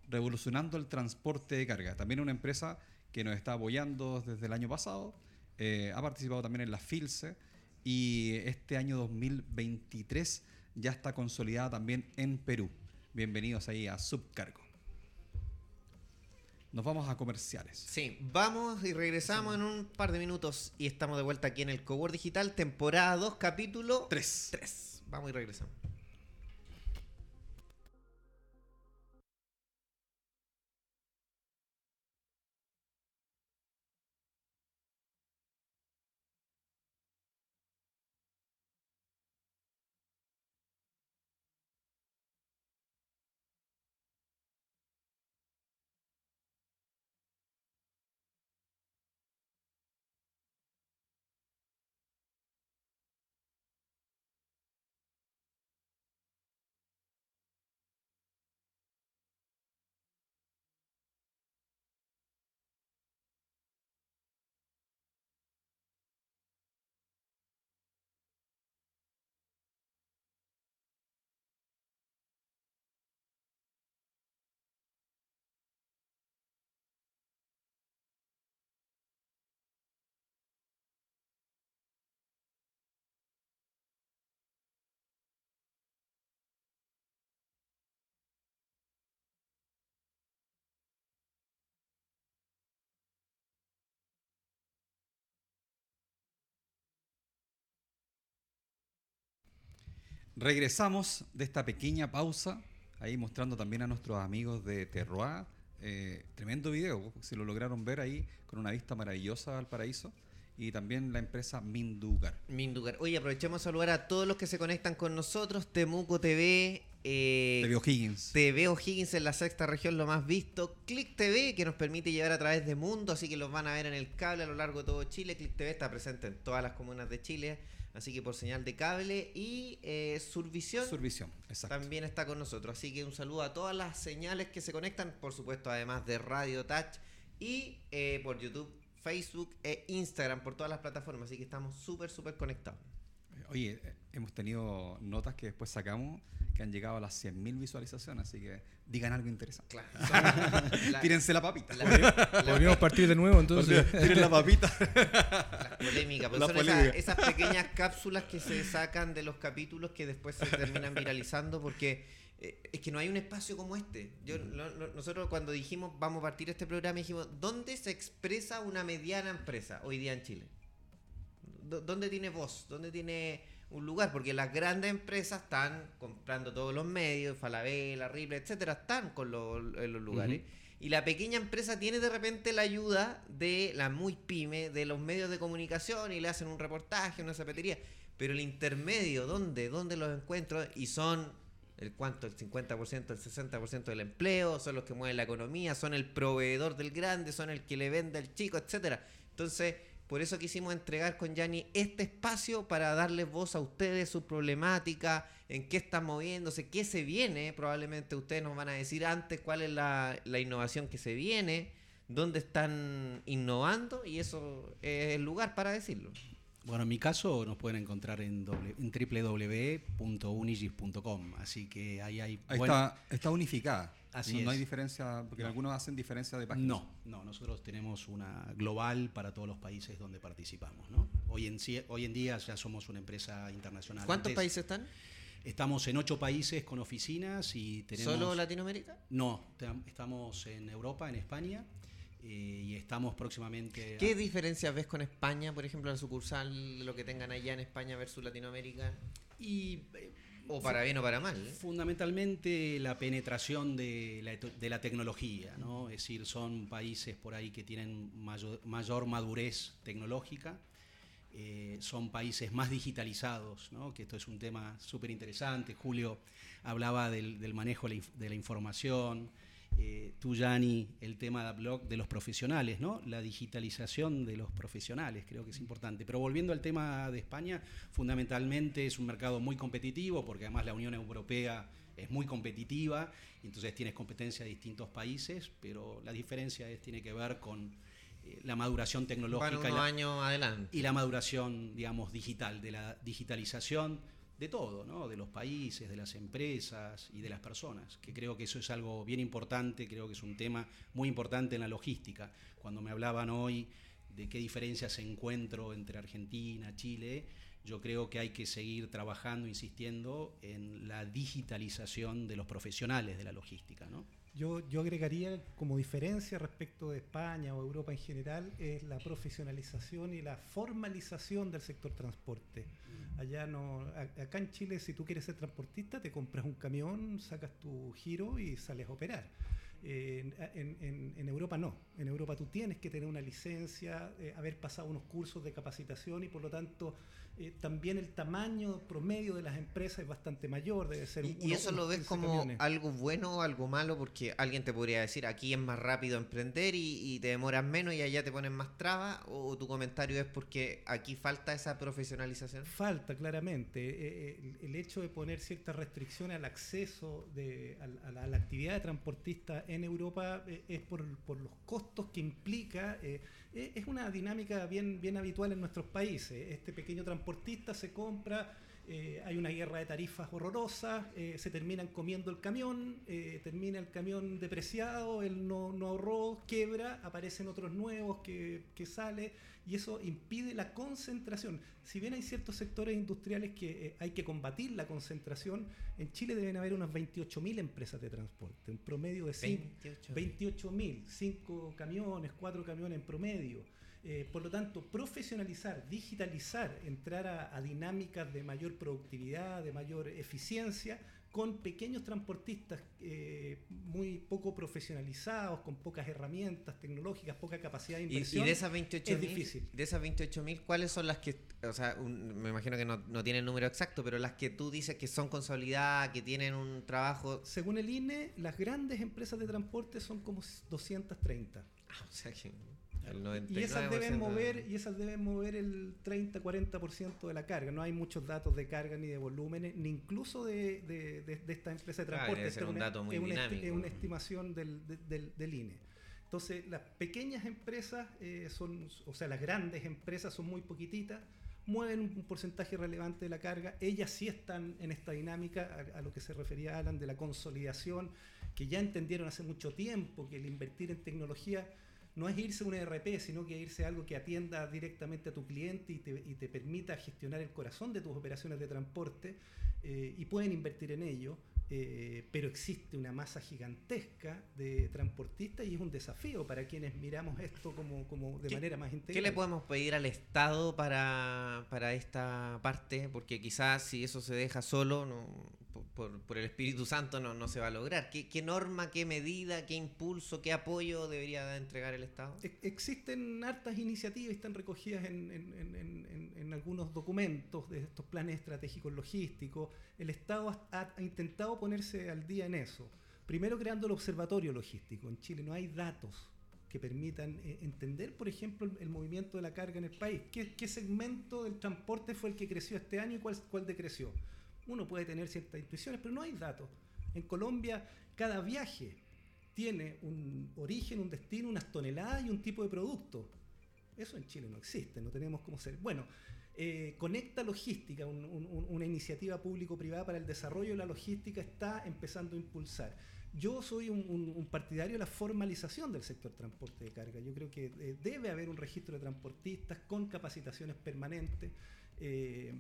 revolucionando el transporte de carga. También una empresa que nos está apoyando desde el año pasado. eh, ha participado también en la FILSE y este año 2023 ya está consolidada también en Perú. Bienvenidos ahí a Subcargo. Nos vamos a comerciales. Sí, vamos y regresamos en un par de minutos y estamos de vuelta aquí en el Cowork Digital, temporada 2, capítulo Tres. 3. Vamos y regresamos. Regresamos de esta pequeña pausa, ahí mostrando también a nuestros amigos de Terroir. eh, tremendo video, si lo lograron ver ahí, con una vista maravillosa al paraíso. Y también la empresa Mindugar. Mindugar. Oye, aprovechemos a saludar a todos los que se conectan con nosotros. Temuco TV, eh, de O'Higgins. TV O'Higgins en la sexta región, lo más visto. Click TV, que nos permite llevar a través de mundo, así que los van a ver en el cable a lo largo de todo Chile. Click TV está presente en todas las comunas de Chile, así que por señal de cable. Y eh, Survisión Survisión, exacto. también está con nosotros. Así que un saludo a todas las señales que se conectan, por supuesto, además de Radio Touch y eh, por YouTube, Facebook e Instagram, por todas las plataformas. Así que estamos súper, súper conectados. Oye, hemos tenido notas que después sacamos que han llegado a las 100.000 visualizaciones, así que digan algo interesante. Claro. *laughs* la- Tírense la papita. la- la- Podríamos partir de nuevo entonces. Tiren la papita. Las polémicas, pero La son polémica. esas, esas pequeñas cápsulas que se sacan de los capítulos que después se terminan viralizando porque eh, es que no hay un espacio como este. Yo, lo- lo- nosotros cuando dijimos vamos a partir este programa dijimos, ¿dónde se expresa una mediana empresa hoy día en Chile? ¿Dónde tiene voz? ¿Dónde tiene un lugar? Porque las grandes empresas están comprando todos los medios, Falabella, Ripley, etcétera, están con los, en los lugares. Y la pequeña empresa tiene de repente la ayuda de la muy pyme, de los medios de comunicación y le hacen un reportaje, una zapatería. pero el intermedio, ¿dónde? ¿Dónde los encuentro? Y son el cuánto, el 50%, el 60% del empleo, son los que mueven la economía, son el proveedor del grande, son el que le vende al chico, etcétera. Entonces, por eso quisimos entregar con Yanni este espacio para darles voz a ustedes, su problemática, en qué están moviéndose, qué se viene. Probablemente ustedes nos van a decir antes cuál es la, la innovación que se viene, dónde están innovando y eso es el lugar para decirlo. Bueno, en mi caso nos pueden encontrar en, en www.unigis.com, así que ahí hay... Ahí buen- está, está unificada. Así no, no hay diferencia, porque No. algunos hacen diferencia de páginas. No, no, nosotros tenemos una global para todos los países donde participamos. ¿no? Hoy, en, hoy en día ya somos una empresa internacional. ¿Cuántos Antes países están? Estamos en ocho países con oficinas y tenemos... ¿Solo Latinoamérica? No, estamos en Europa, en España, eh, y estamos próximamente... a- ¿Qué diferencias ves con España, por ejemplo, la sucursal, lo que tengan allá en España versus Latinoamérica? Y eh, O para bien o para mal. ¿eh? Fundamentalmente la penetración de la, de la tecnología, ¿no? Es decir, son países por ahí que tienen mayor, mayor madurez tecnológica, eh, son países más digitalizados, ¿no? Que esto es un tema súper interesante. Julio hablaba del, del manejo de la información. Eh, tú, Yanni, el tema de, blog de los profesionales, ¿no? La digitalización de los profesionales, creo que es importante. Pero volviendo al tema de España, fundamentalmente es un mercado muy competitivo, porque además la Unión Europea es muy competitiva, entonces tienes competencia de distintos países, pero la diferencia es, tiene que ver con eh, la maduración tecnológica y la, adelante. y la maduración, digamos, digital, de la digitalización de todo, ¿no? de los países, de las empresas y de las personas, que creo que eso es algo bien importante, creo que es un tema muy importante en la logística. Cuando me hablaban hoy de qué diferencias encuentro entre Argentina, Chile, yo creo que hay que seguir trabajando, insistiendo en la digitalización de los profesionales de la logística. ¿no? Yo, yo agregaría como diferencia respecto de España o Europa en general es la profesionalización y la formalización del sector transporte. Allá no, acá en Chile si tú quieres ser transportista te compras un camión, sacas tu giro y sales a operar. Eh, en, en- en Europa no. En Europa tú tienes que tener una licencia, eh, haber pasado unos cursos de capacitación y por lo tanto eh, también el tamaño promedio de las empresas es bastante mayor, debe ser ¿Y, y eso lo ves 15 como camiones. algo bueno o algo malo? Porque alguien te podría decir, aquí es más rápido emprender y, y te demoras menos y allá te ponen más trabas. ¿O tu comentario es porque aquí falta esa profesionalización? Falta claramente eh, eh, el, el hecho de poner cierta restricción al acceso de, a, la, a la actividad de transportista en Europa eh, es por, por los costos que implica. eh, es una dinámica bien, bien habitual en nuestros países. Este pequeño transportista se compra, eh, hay una guerra de tarifas horrorosas, eh, se terminan comiendo el camión, eh, termina el camión depreciado, él no, no ahorró, quiebra, aparecen otros nuevos que, que sale y eso impide la concentración. Si bien hay ciertos sectores industriales que hay que combatir la concentración, en Chile deben haber unas 28.000 empresas de transporte, un promedio de 28. 28.000, 5 camiones, 4 camiones en promedio. Eh, por lo tanto, profesionalizar, digitalizar, entrar a, a dinámicas de mayor productividad, de mayor eficiencia, con pequeños transportistas eh, muy poco profesionalizados, con pocas herramientas tecnológicas, poca capacidad de Y, y inversión. de esas 28 es difícil. de esas 28.000, ¿cuáles son las que, o sea, un- me imagino que no, no tiene el número exacto, pero las que tú dices que son consolidadas, que tienen un trabajo, Según el INE, las grandes empresas de transporte son como 230. ah, o sea que el Y esas 99% deben de- mover, y esas deben mover el 30-40% de la carga. No hay muchos datos de carga ni de volúmenes, ni incluso de, de, de- de esta empresa de transporte. debe Esta ser es un una- dato muy es una dinámico. Es una estimación del, de- del, del INE. Entonces, las pequeñas empresas eh, son, o sea, las grandes empresas son muy poquititas, mueven un porcentaje relevante de la carga. Ellas sí están en esta dinámica a, a lo que se refería Alan de la consolidación, que ya entendieron hace mucho tiempo que el invertir en tecnología no es irse a un ERP, sino que irse a algo que atienda directamente a tu cliente y te, y te permita gestionar el corazón de tus operaciones de transporte eh, y pueden invertir en ello, eh, pero existe una masa gigantesca de transportistas y es un desafío para quienes miramos esto como, como de ¿Qué- manera más integral. ¿Qué le podemos pedir al Estado para, para esta parte? Porque quizás si eso se deja solo, no, por, por- el Espíritu Santo no, no se va a lograr. ¿Qué, qué norma, qué medida, qué impulso, qué apoyo debería entregar el Estado? Ex- Existen hartas iniciativas, están recogidas en- en- en- en algunos documentos de estos planes estratégicos logísticos. El Estado ha, ha intentado ponerse al día en eso. Primero creando el observatorio logístico. En Chile no hay datos que permitan eh, entender, por ejemplo, el, el movimiento de la carga en el país. ¿Qué, qué segmento del transporte fue el que creció este año y cuál, cuál decreció? Uno puede tener ciertas intuiciones, pero no hay datos. En Colombia, cada viaje tiene un origen, un destino, unas toneladas y un tipo de producto. Eso en Chile no existe, no tenemos cómo ser. Bueno, eh, Conecta Logística, un- un- un- una iniciativa público-privada para el desarrollo de la logística, está empezando a impulsar. Yo soy un partidario de la formalización del sector transporte de carga. Yo creo que eh, debe haber un registro de transportistas con capacitaciones permanentes. Eh,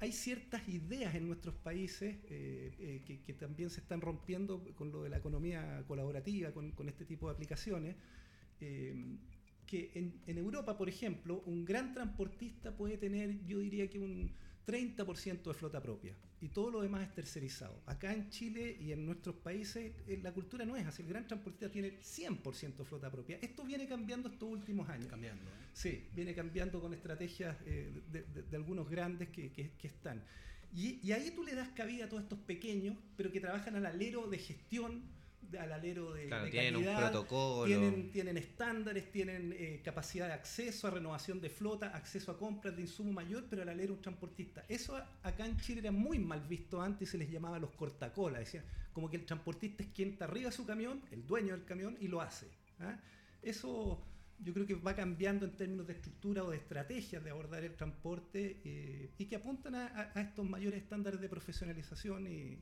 hay ciertas ideas en nuestros países eh, eh, que, también se están rompiendo con lo de la economía colaborativa, con, este tipo de aplicaciones. eh, que en Europa, por ejemplo, un gran transportista puede tener, yo diría que un 30% de flota propia y todo lo demás es tercerizado. Acá en Chile y en nuestros países eh, la cultura no es así. El gran transportista tiene 100% flota propia. Esto viene cambiando estos últimos años. Cambiando. ¿eh? Sí, viene cambiando con estrategias eh, de, de- de algunos grandes que, que- que están. Y, y ahí tú le das cabida a todos estos pequeños, pero que trabajan al alero de gestión, al alero de, Claro, de tienen un calidad, protocolo. tienen, tienen estándares, tienen eh, capacidad de acceso a renovación de flota, acceso a compras de insumo mayor, pero al alero un transportista. Eso acá en Chile era muy mal visto antes y se les llamaba los cortacolas. Decían como que el transportista es quien está arriba de su camión, el dueño del camión, y lo hace. ¿ah? Eso yo creo que va cambiando en términos de estructura o de estrategias de abordar el transporte eh, y que apuntan a, estos mayores estándares de profesionalización y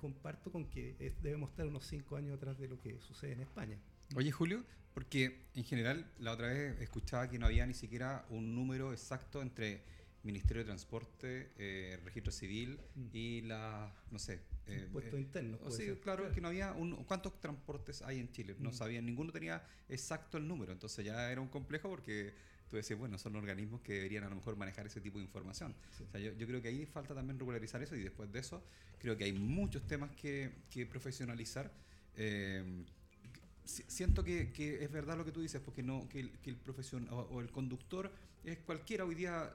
comparto con que es- debemos estar unos cinco años atrás de lo que sucede en España. Oye, Julio, porque en general la otra vez escuchaba que no había ni siquiera un número exacto entre Ministerio de Transporte, eh, Registro Civil Mm. y la, no sé... eh, Impuestos eh, internos. o ser. claro, que no había un, cuántos transportes hay en Chile. No Mm. sabían, ninguno tenía exacto el número. Entonces ya era un complejo porque tú decías, bueno, son organismos que deberían a lo mejor manejar ese tipo de información. Sí. O sea, yo, yo creo que ahí falta también regularizar eso y después de eso creo que hay muchos temas que, que profesionalizar. Eh, si- siento que, que es verdad lo que tú dices, porque no que el, que el profesion o, o el conductor es cualquiera. Hoy día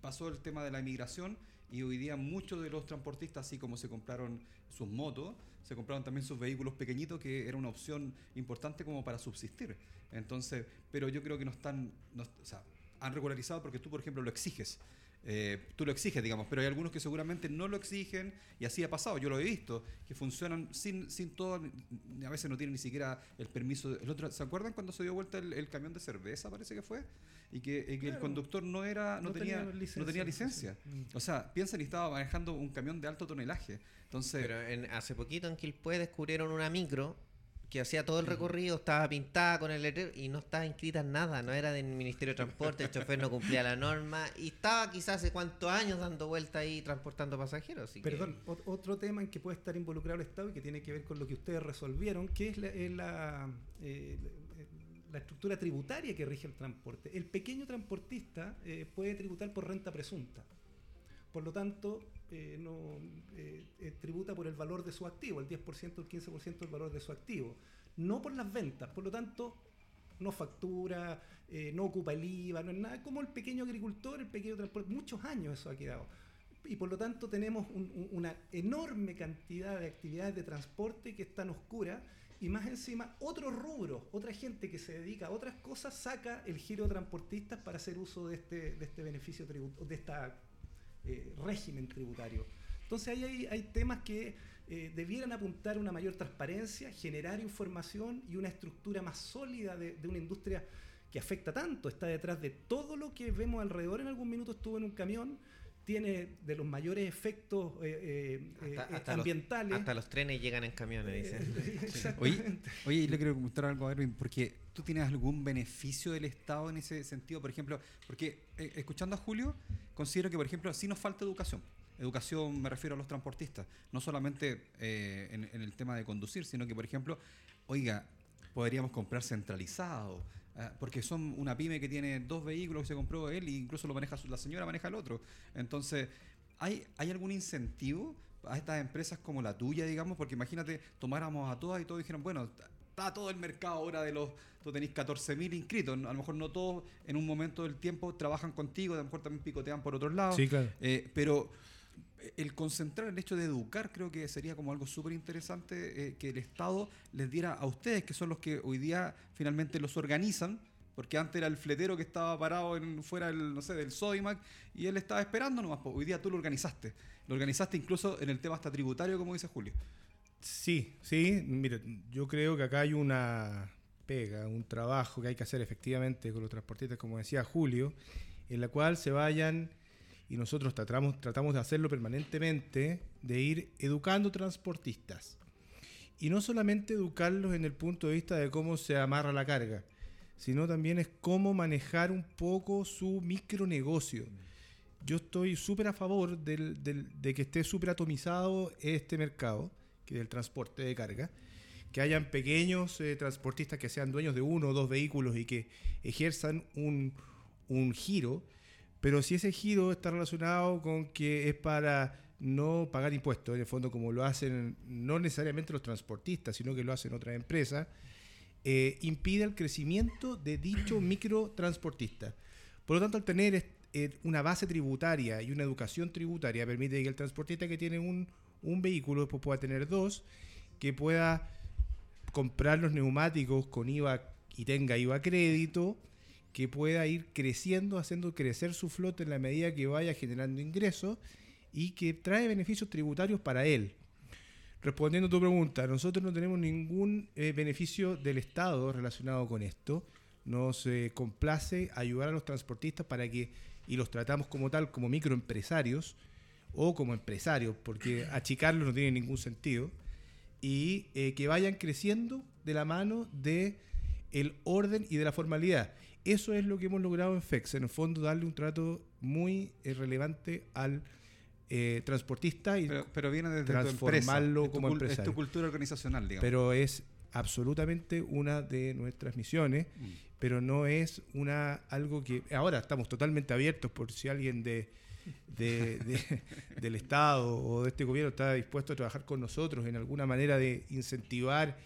pasó el tema de la inmigración y hoy día muchos de los transportistas, así como se compraron sus motos, se compraron también sus vehículos pequeñitos, que era una opción importante como para subsistir. Entonces, pero yo creo que no están, no- o sea, han regularizado porque tú, por ejemplo, lo exiges. Eh, tú lo exiges, digamos, pero hay algunos que seguramente no lo exigen y así ha pasado. Yo lo he visto, que funcionan sin, sin todo, a veces no tienen ni siquiera el permiso. de- el otro, ¿Se acuerdan cuando se dio vuelta el, el camión de cerveza, parece que fue? Y que, y que el conductor no era no, No tenía, tenía licencia. no tenía licencia. Sí. O sea, piensan y estaba manejando un camión de alto tonelaje. Entonces, Pero en- hace poquito en Quilpué descubrieron una micro que hacía todo el recorrido, estaba pintada con el letrero y no estaba inscrita en nada, no era del Ministerio de Transporte, el chofer no cumplía la norma y estaba quizás hace cuántos años dando vuelta ahí transportando pasajeros. así Perdón, ot- otro tema en que puede estar involucrado el Estado y que tiene que ver con lo que ustedes resolvieron, que es la, es la, eh, la estructura tributaria que rige el transporte. El pequeño transportista eh, puede tributar por renta presunta. Por lo tanto, eh, no, eh, eh, tributa por el valor de su activo, el 10% o el 15% del valor de su activo, no por las ventas. Por lo tanto, no factura, no ocupa el IVA, no es nada como el pequeño agricultor, el pequeño transporte. Muchos años eso ha quedado. Y por lo tanto tenemos un- un- una enorme cantidad de actividades de transporte que están oscuras y más encima otros rubros, otra gente que se dedica a otras cosas saca el giro de transportistas para hacer uso de este, de este beneficio de esta eh, régimen tributario. Entonces ahí hay, hay temas que eh, debieran apuntar a una mayor transparencia, generar información y una estructura más sólida de, de una industria que afecta tanto, está detrás de todo lo que vemos alrededor. En algún minuto estuvo en un camión, tiene de los mayores efectos eh, eh, Hasta- eh, hasta los- ambientales. Hasta los trenes llegan en camiones, dicen. *laughs* Oye, oye, y le quiero preguntar algo a Erwin, porque tú tienes algún beneficio del Estado en ese sentido, por ejemplo, porque eh, escuchando a Julio, considero que, por ejemplo, sí nos falta educación. Educación me refiero a los transportistas, no solamente eh, en, el tema de conducir, sino que, por ejemplo, oiga, podríamos comprar centralizado, ah, porque son una pyme que tiene dos vehículos que se compró él e incluso lo maneja la señora maneja el otro. Entonces, ¿hay, ¿hay algún incentivo a estas empresas como la tuya, digamos? Porque imagínate, tomáramos a todas y todos dijeron, bueno, está todo el mercado ahora de los, tú tenés 14.000 inscritos, a lo mejor no todos en un momento del tiempo trabajan contigo, a lo mejor también picotean por otros lados, Sí, claro. eh, pero el concentrar el hecho de educar creo que sería como algo súper interesante eh, que el Estado les diera a ustedes, que son los que hoy día finalmente los organizan, porque antes era el fletero que estaba parado en, fuera del, no sé, del Sodimac y él estaba esperando nomás, hoy día tú lo organizaste, lo organizaste incluso en el tema hasta tributario, como dice Julio. Sí, sí. Mira, yo creo que acá hay una pega, un trabajo que hay que hacer efectivamente con los transportistas, como decía Julio, en la cual se vayan, y nosotros tratamos, tratamos de hacerlo permanentemente, de ir educando transportistas. Y no solamente educarlos en el punto de vista de cómo se amarra la carga, sino también es cómo manejar un poco su micronegocio. Yo estoy súper a favor del- del- de que esté súper atomizado este mercado, que del transporte de carga, que hayan pequeños eh, transportistas que sean dueños de uno o dos vehículos y que ejerzan un, un giro, pero si ese giro está relacionado con que es para no pagar impuestos, en el fondo como lo hacen no necesariamente los transportistas, sino que lo hacen otras empresas, eh, impide el crecimiento de dicho *clears throat* microtransportista. Por lo tanto, al tener eh, una base tributaria y una educación tributaria, permite que el transportista que tiene un, un vehículo después pueda tener dos, que pueda comprar los neumáticos con IVA y tenga IVA crédito, que pueda ir creciendo, haciendo crecer su flota en la medida que vaya generando ingresos y que trae beneficios tributarios para él. Respondiendo a tu pregunta, nosotros no tenemos ningún eh, beneficio del Estado relacionado con esto. Nos eh, complace ayudar a los transportistas para que, y los tratamos como tal, como microempresarios o como empresarios, porque *clears throat* achicarlos no tiene ningún sentido, y eh, que vayan creciendo de la mano de el orden y de la formalidad. Eso es lo que hemos logrado en FEX, en el fondo darle un trato muy eh, relevante al eh, transportista y Pero, pero viene desde tu empresa, transformarlo es tu como cul- Es empresario. tu cultura organizacional, digamos. pero es absolutamente una de nuestras misiones, Mm. pero no es una algo que ahora estamos totalmente abiertos por si alguien de, de- de- del Estado o de este gobierno está dispuesto a trabajar con nosotros en alguna manera de incentivar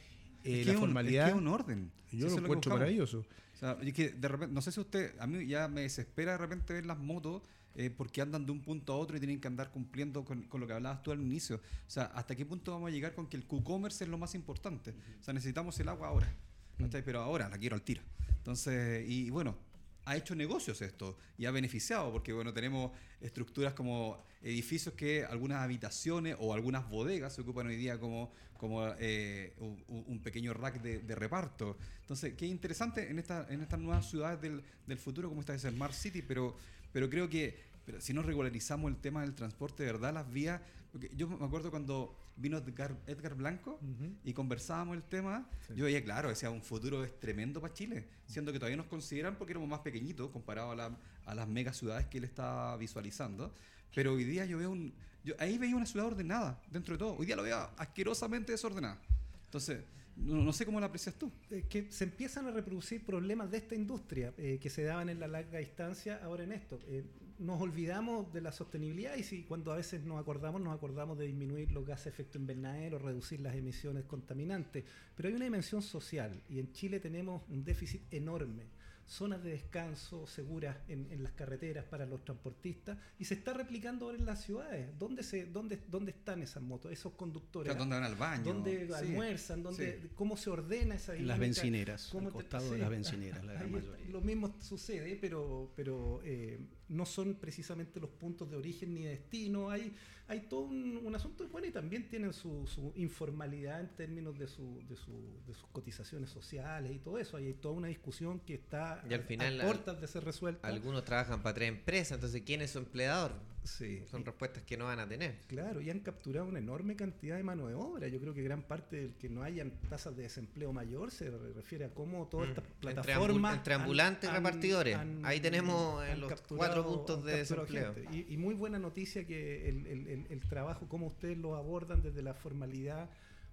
eh, Es que la es formalidad. Es que es un orden. yo Sí, lo es encuentro buscamos. maravilloso. O sea, y que de repente, no sé si usted, a mí ya me desespera de repente ver las motos eh, porque andan de un punto a otro y tienen que andar cumpliendo con, con lo que hablabas tú al inicio. O sea, ¿hasta qué punto vamos a llegar con que el Q-Commerce es lo más importante? O sea, necesitamos el agua ahora. ¿cachai? Pero ahora la quiero al tiro. Entonces, y bueno, ha hecho negocios esto y ha beneficiado porque, bueno, tenemos estructuras como edificios que algunas habitaciones o algunas bodegas se ocupan hoy día como, como eh, un, un pequeño rack de, de reparto. Entonces, qué interesante en, esta, en estas nuevas ciudades del, del futuro como esta es Smart City, pero, pero creo que pero si no regularizamos el tema del transporte, de verdad, las vías... Porque yo me acuerdo cuando vino Edgar, Edgar Blanco Ujú. y conversábamos el tema, yo veía, claro, decía, un futuro es tremendo para Chile, siendo que todavía nos consideran porque éramos más pequeñitos comparado a, la- a las mega ciudades que él está visualizando. Pero hoy día yo veo un... Yo ahí veía una ciudad ordenada, dentro de todo. Hoy día lo veo asquerosamente desordenada. Entonces, no, no sé cómo la aprecias tú. que se empiezan a reproducir problemas de esta industria eh, que se daban en la larga distancia ahora en esto. Eh, nos olvidamos de la sostenibilidad y si cuando a veces nos acordamos, nos acordamos de disminuir los gases de efecto invernadero, reducir las emisiones contaminantes. Pero hay una dimensión social y en Chile tenemos un déficit enorme. Zonas de descanso seguras en, en las carreteras para los transportistas y se está replicando ahora en las ciudades. ¿Dónde, se, dónde, dónde están esas motos, esos conductores? ¿Dónde van al baño? ¿Dónde Sí. almuerzan? ¿Dónde, sí. ¿Cómo se ordena esa En las dinámica? bencineras, ¿Cómo al te- costado de sí, las bencineras, la *laughs* gran mayoría. Lo mismo sucede, pero, pero eh, no son precisamente los puntos de origen ni de destino. Hay, hay todo un, un asunto, bueno, y también tienen su, su informalidad en términos de, su, de, su, de sus cotizaciones sociales y todo eso. Hay toda una discusión que está Y al a- final, a cortas de ser resuelta. Algunos trabajan para tres empresas, entonces ¿quién es su empleador? Sí. Son respuestas que no van a tener. Claro, y han capturado una enorme cantidad de mano de obra. Yo creo que gran parte del que no hayan tasas de desempleo mayor se re- refiere a cómo todas estas Mm. Entre, plataformas. entre ambulantes y repartidores. han- Ahí tenemos eh, han los cuatro puntos de desempleo. Y, y muy buena noticia que el, el- el- el trabajo, cómo ustedes lo abordan desde la formalidad,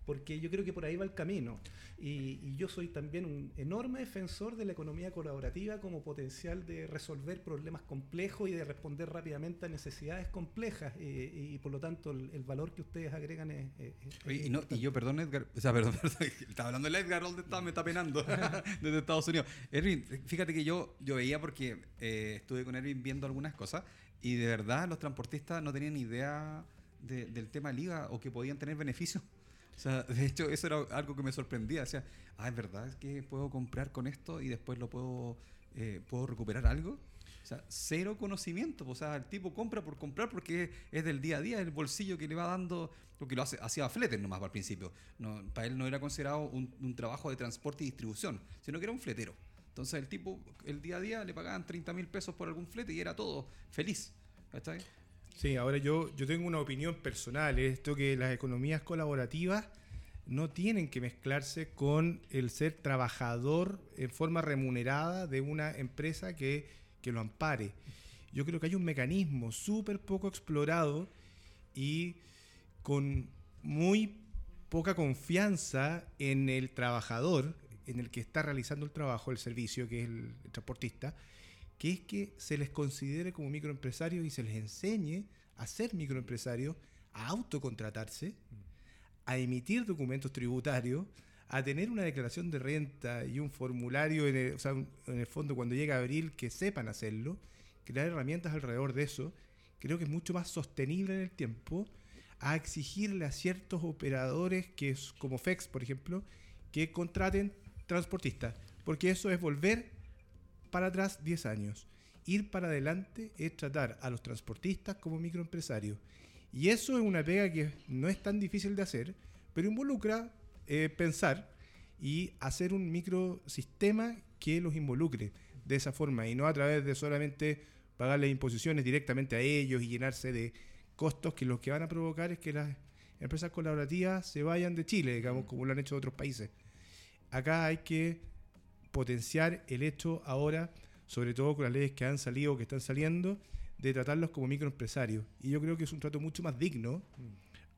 porque yo creo que por ahí va el camino. Y, y, yo soy también un enorme defensor de la economía colaborativa como potencial de resolver problemas complejos y de responder rápidamente a necesidades complejas. Eh, y por lo tanto, el, el, valor que ustedes agregan es. es, Oye, y, no, y, yo, perdón, Edgar, o sea, perdón, *laughs* perdón estaba hablando de Edgar, ¿dónde está? Me está penando *laughs* *laughs* desde Estados Unidos. Erwin, fíjate que yo, yo veía porque eh, estuve con Erwin viendo algunas cosas y de verdad los transportistas no tenían idea de, del tema liga o que podían tener beneficios. Sea, de hecho, eso era algo que me sorprendía. O sea, ah, es verdad que puedo comprar con esto y después lo puedo, eh, puedo recuperar algo. O sea, cero conocimiento. O sea, el tipo compra por comprar porque es del día a día, el bolsillo que le va dando, porque lo hace, hacía fletes nomás al principio. No, para él no era considerado un, un, trabajo de transporte y distribución, sino que era un fletero. Entonces el tipo, el día a día le pagaban 30 mil pesos por algún flete y era todo feliz. ¿Está bien? Sí, ahora yo, yo tengo una opinión personal, esto que las economías colaborativas no tienen que mezclarse con el ser trabajador en forma remunerada de una empresa que, que lo ampare. Yo creo que hay un mecanismo súper poco explorado y con muy poca confianza en el trabajador, en el que está realizando el trabajo, el servicio, que es el, el transportista, que es que se les considere como microempresarios y se les enseñe a ser microempresarios, a autocontratarse, a emitir documentos tributarios, a tener una declaración de renta y un formulario, en el, o sea, en el fondo cuando llega abril, que sepan hacerlo, crear herramientas alrededor de eso, creo que es mucho más sostenible en el tiempo a exigirle a ciertos operadores, que como FEX, por ejemplo, que contraten transportistas, porque eso es volver para atrás 10 años. Ir para adelante es tratar a los transportistas como microempresarios. Y eso es una pega que no es tan difícil de hacer, pero involucra eh, pensar y hacer un microsistema que los involucre de esa forma y no a través de solamente pagarle imposiciones directamente a ellos y llenarse de costos que lo que van a provocar es que las empresas colaborativas se vayan de Chile, digamos, como lo han hecho otros países. Acá hay que potenciar el hecho ahora, sobre todo con las leyes que han salido o que están saliendo, de tratarlos como microempresarios. Y yo creo que es un trato mucho más digno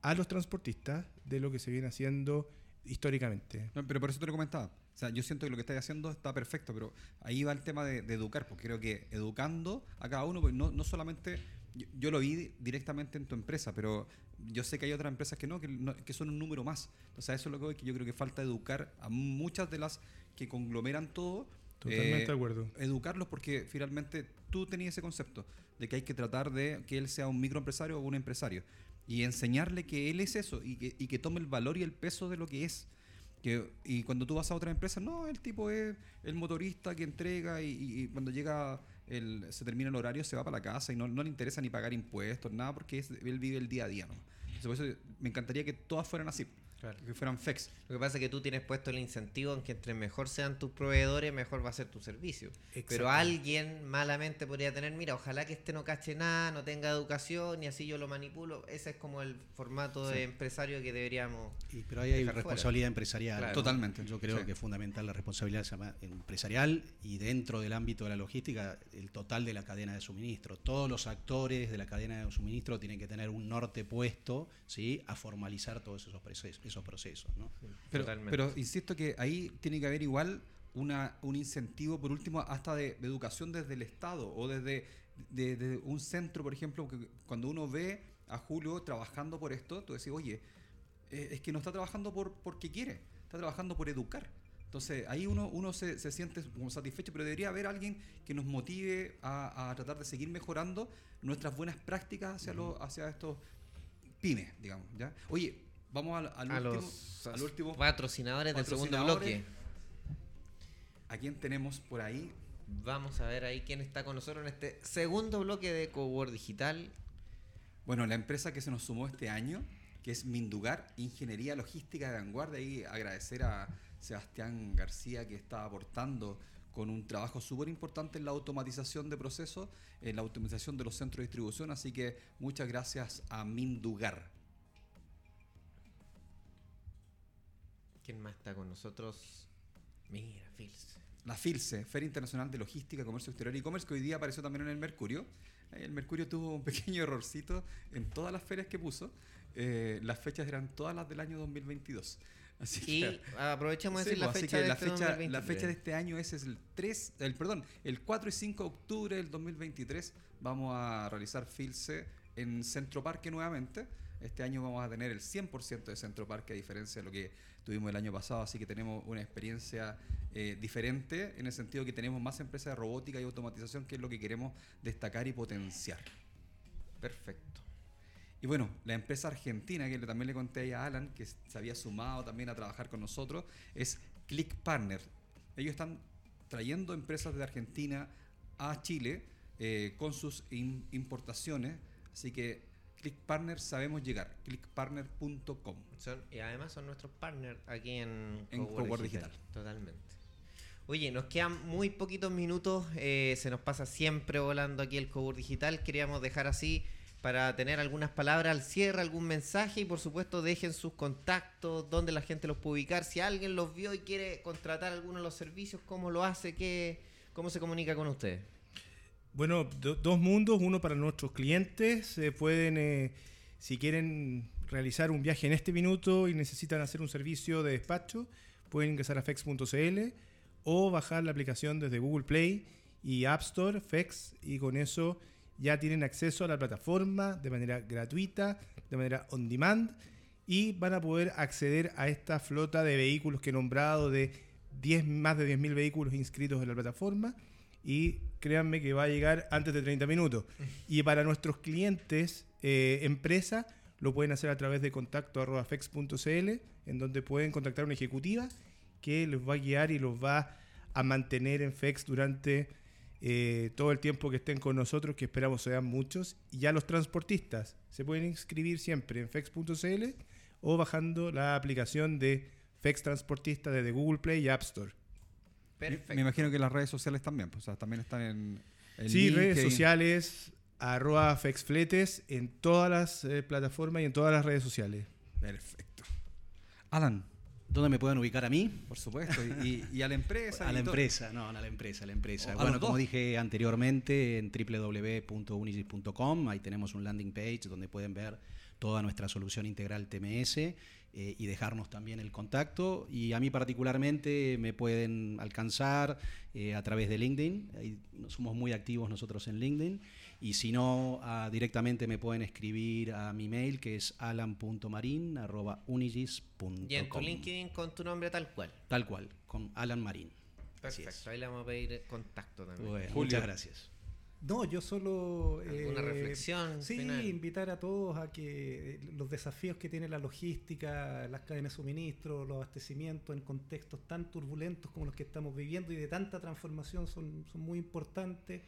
a los transportistas de lo que se viene haciendo históricamente. Pero por eso te lo comentaba. O sea, yo siento que lo que estás haciendo está perfecto, pero ahí va el tema de, educar, porque creo que educando a cada uno, pues no, no solamente, yo, lo vi directamente en tu empresa, pero yo sé que hay otras empresas que no, que, no, que son un número más. Sea, eso es lo que yo creo que falta educar a muchas de las que conglomeran todo. Totalmente eh, de acuerdo. Educarlos porque finalmente tú tenías ese concepto de que hay que tratar de que él sea un microempresario o un empresario y enseñarle que él es eso y que, y que tome el valor y el peso de lo que es. Que, y cuando tú vas a otra empresa, no, el tipo es el motorista que entrega y, y, y cuando llega, el, se termina el horario, se va para la casa y no, no le interesa ni pagar impuestos, nada, porque es, él vive el día a día. ¿no? Entonces, por eso me encantaría que todas fueran así. Claro. Que fueran FEX. Lo que pasa es que tú tienes puesto el incentivo en que entre mejor sean tus proveedores, mejor va a ser tu servicio. Pero alguien malamente podría tener, mira, ojalá que este no cache nada, no tenga educación y así yo lo manipulo. Ese es como el formato sí. de empresario que deberíamos. Y, pero ahí hay responsabilidad fuera. empresarial. Claro. Totalmente. Yo creo sí. que es fundamental la responsabilidad empresarial y dentro del ámbito de la logística, el total de la cadena de suministro. Todos los actores de la cadena de suministro tienen que tener un norte puesto ¿sí? a formalizar todos esos procesos esos procesos. ¿no? Pero, pero, insisto que ahí tiene que haber igual una, un incentivo, por último, hasta de, de educación desde el Estado o desde de, de un centro, por ejemplo, que cuando uno ve a Julio trabajando por esto, tú decís, oye, eh, es que no está trabajando por porque quiere, está trabajando por educar. Entonces ahí uno, uno se, se, siente como satisfecho, pero debería haber alguien que nos motive a, a tratar de seguir mejorando nuestras buenas prácticas hacia, uh -huh. lo, hacia estos pymes, digamos. ¿ya? Oye, Vamos al, al, a último, los al último patrocinadores, del segundo bloque. ¿A quién tenemos por ahí? Vamos a ver ahí quién está con nosotros en este segundo bloque de Coworld Digital. Bueno, la empresa que se nos sumó este año, que es Mindugar, Ingeniería Logística de Vanguardia, y agradecer a Sebastián García que está aportando con un trabajo súper importante en la automatización de procesos, en la automatización de los centros de distribución, así que muchas gracias a Mindugar. ¿Quién más está con nosotros? Mira, Filce. La FILCE, Feria Internacional de Logística, Comercio Exterior y E-Commerce, que hoy día apareció también en el Mercurio. El Mercurio tuvo un *laughs* pequeño errorcito en todas las ferias que puso. eh, las fechas eran todas las del año 2022. Así Y que, aprovechemos de Sí, decir la pues, fecha de la este fecha, la 2023. fecha de este año ese es el 3, el perdón, el 4 y 5 de octubre del 2023 vamos a realizar Filce en Centro Parque nuevamente. Este año vamos a tener el 100% de Centro Parque a diferencia de lo que tuvimos el año pasado, así que tenemos una experiencia eh, diferente en el sentido que tenemos más empresas de robótica y automatización, que es lo que queremos destacar y potenciar. Perfecto. Y bueno, la empresa argentina, que también le conté a Alan, que se había sumado también a trabajar con nosotros, es Click Partner. Ellos están trayendo empresas de Argentina a Chile eh, con sus im- importaciones. Así que Click Partner sabemos llegar, clickpartner.com. Y además son nuestros partners aquí en, En Cowork Cowork Digital. Totalmente. Oye, nos quedan muy poquitos minutos. eh, se nos pasa siempre volando aquí el Cowork Digital. Queríamos dejar así para tener algunas palabras al cierre, algún mensaje y por supuesto dejen sus contactos, dónde la gente los puede ubicar. Si alguien los vio y quiere contratar alguno de los servicios, ¿cómo lo hace? ¿Qué, ¿Cómo se comunica con ustedes? Bueno, do- dos mundos, uno para nuestros clientes, se pueden, eh, si quieren realizar un viaje en este minuto y necesitan hacer un servicio de despacho, pueden ingresar a fex.cl o bajar la aplicación desde Google Play y App Store, Fex, y con eso ya tienen acceso a la plataforma de manera gratuita, de manera on demand, y van a poder acceder a esta flota de vehículos que he nombrado de 10, más de 10.000 vehículos inscritos en la plataforma y créanme que va a llegar antes de 30 minutos. Y para nuestros clientes, eh, empresa, lo pueden hacer a través de contacto arroba fex.cl, en donde pueden contactar a una ejecutiva que les va a guiar y los va a mantener en FEX durante eh, todo el tiempo que estén con nosotros, que esperamos sean muchos. Y ya los transportistas se pueden inscribir siempre en fex.cl o bajando la aplicación de FEX Transportista desde Google Play y App Store. Perfecto. Me imagino que las redes sociales también, pues, o sea, también están en, en Sí, redes sociales, arroba fexfletes en todas las eh, plataformas y en todas las redes sociales. Perfecto. Alan, ¿Dónde me pueden ubicar a mí? por supuesto, y, y a la empresa. *laughs* A la empresa, no, a la empresa, a la empresa. O bueno, como dije anteriormente, en www.unigis.com, ahí tenemos un landing page donde pueden ver toda nuestra solución integral TMS eh, y dejarnos también el contacto. Y a mí particularmente me pueden alcanzar eh, a través de LinkedIn, ahí somos muy activos nosotros en LinkedIn. Y si no, ah, directamente me pueden escribir a mi mail que es alan.marin.unigis.com. Y en tu LinkedIn con tu nombre tal cual. Tal cual, con Alan Marín. Perfecto. Ahí le vamos a pedir contacto también. Bueno, Julio. muchas gracias. No, yo solo... ¿Alguna eh, reflexión Sí, final? invitar a todos a que eh, los desafíos que tiene la logística, las cadenas de suministro, los abastecimientos en contextos tan turbulentos como los que estamos viviendo y de tanta transformación son, son muy importantes.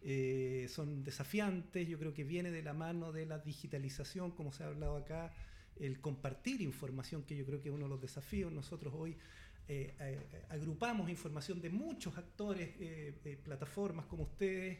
eh, son desafiantes, yo creo que viene de la mano de la digitalización, como se ha hablado acá, el compartir información, que yo creo que es uno de los desafíos. Nosotros hoy eh, eh, agrupamos información de muchos actores, eh, plataformas como ustedes,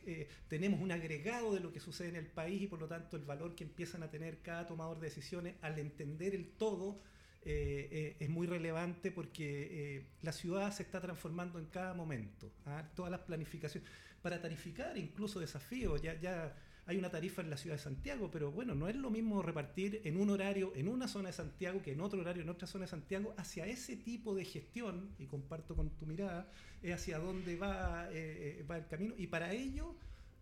tenemos un agregado de lo que sucede en el país y por lo tanto el valor que empiezan a tener cada tomador de decisiones al entender el todo es muy relevante porque la ciudad se está transformando en cada momento. ¿ah? Todas las planificaciones, para tarificar incluso desafíos, ya, ya hay una tarifa en la ciudad de Santiago, pero bueno, no es lo mismo repartir en un horario en una zona de Santiago que en otro horario en otra zona de Santiago. Hacia ese tipo de gestión, y comparto con tu mirada, es hacia dónde va, eh, eh, va el camino. Y para ello,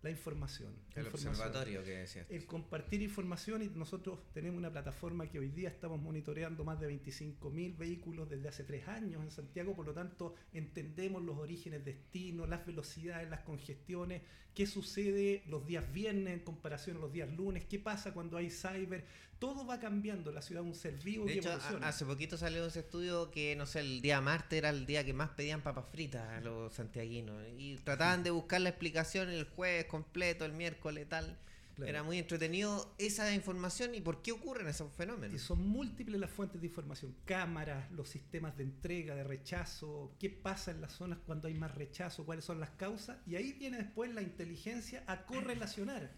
la información. la El información. observatorio que decías. El compartir información y nosotros tenemos una plataforma que hoy día estamos monitoreando más de 25.000 vehículos desde hace tres años en Santiago, por lo tanto entendemos los orígenes, destinos, las velocidades, las congestiones, qué sucede los días viernes en comparación a los días lunes, qué pasa cuando hay cyber, todo va cambiando, la ciudad es un ser vivo De que hecho, evoluciona. hace poquito salió ese estudio que, no sé, el día martes era el día que más pedían papas fritas a los santiaguinos. Y trataban de buscar la explicación el jueves completo, el miércoles, tal. Claro. Era muy entretenido esa información y por qué ocurren esos Y fenómenos. son múltiples las fuentes de información, cámaras, los sistemas de entrega, de rechazo, qué pasa en las zonas cuando hay más rechazo, cuáles son las causas, y ahí viene después la inteligencia a correlacionar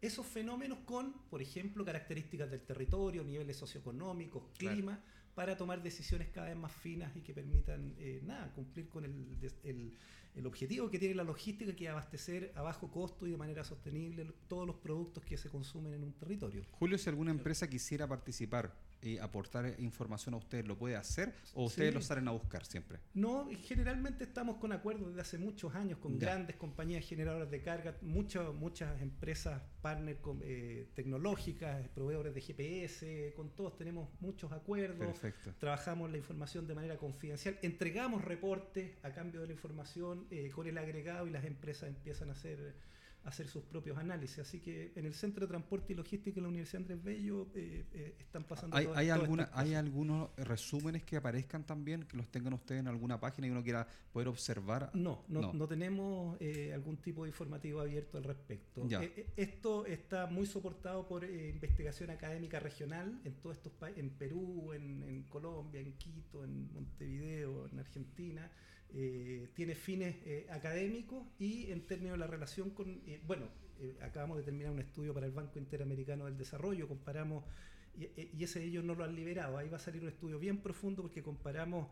esos fenómenos con, por ejemplo, características del territorio, niveles socioeconómicos, Claro. clima, para tomar decisiones cada vez más finas y que permitan eh, nada, cumplir con el- el objetivo que tiene la logística, que es abastecer a bajo costo y de manera sostenible todos los productos que se consumen en un territorio. Julio, si alguna empresa quisiera participar y aportar información a ustedes, ¿lo puede hacer? ¿O ustedes Sí. lo salen a buscar siempre? No, generalmente estamos con acuerdos desde hace muchos años con Ya. grandes compañías generadoras de carga, muchas muchas empresas partner con, eh, tecnológicas, proveedores de GPS, con todos tenemos muchos acuerdos. Perfecto. Trabajamos la información de manera confidencial, entregamos reportes a cambio de la información eh, con el agregado y las empresas empiezan a hacer, hacer sus propios análisis. Así que en el Centro de Transporte y Logística de la Universidad Andrés Bello eh, eh, están pasando ¿Hay, todas- hay, todas alguna, ¿Hay algunos resúmenes que aparezcan también, que los tengan ustedes en alguna página y uno quiera poder observar? No, no, No. no. tenemos eh, algún tipo de informativo abierto al respecto. Eh, eh, esto está muy soportado por investigación académica regional en todos estos países, en Perú, en, en Colombia, en Quito, en Montevideo, en Argentina. Eh, tiene fines eh, académicos y en términos de la relación con, eh, bueno, acabamos de terminar un estudio para el Banco Interamericano del Desarrollo, comparamos, y, y ese ellos no lo han liberado, ahí va a salir un estudio bien profundo porque comparamos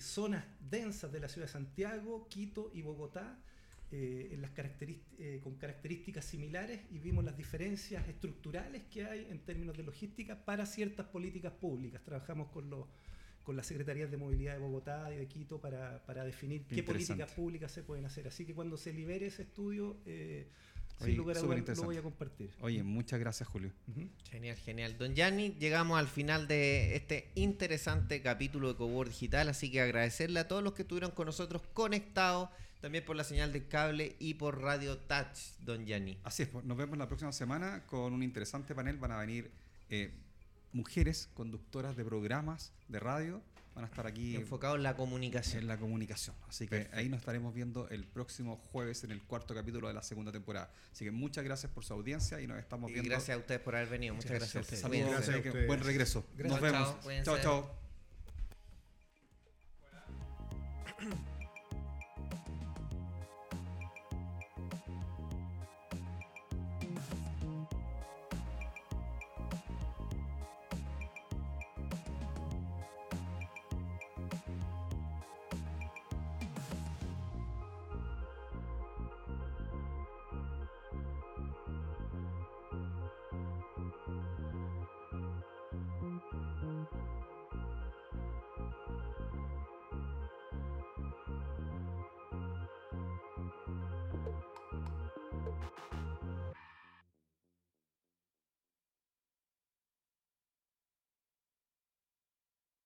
zonas densas de la ciudad de Santiago, Quito y Bogotá, con características similares y vimos las diferencias estructurales que hay en términos de logística para ciertas políticas públicas. Trabajamos con los con las secretarías de movilidad de Bogotá y de Quito para, para definir qué políticas públicas se pueden hacer. Así que cuando se libere ese estudio, eh, Oye, sin lugar a dudas lo voy a compartir. Oye, muchas gracias, Julio. Genial, genial. Don Yanni, llegamos al final de este interesante capítulo de Cowork Digital, así que agradecerle a todos los que estuvieron con nosotros conectados, también por la señal de cable y por Radio Touch, Don Yanni. Así es, pues, nos vemos la próxima semana con un interesante panel. Van a venir eh, mujeres conductoras de programas de radio van a estar aquí. Enfocado en la comunicación. En la comunicación. Así que ahí nos estaremos viendo el próximo jueves en el cuarto capítulo de la segunda temporada. Así que muchas gracias por su audiencia y nos estamos viendo. Y gracias a ustedes por haber venido. Muchas, gracias. gracias. a ustedes. Saludos. Buen regreso. Nos vemos. Chao. chao.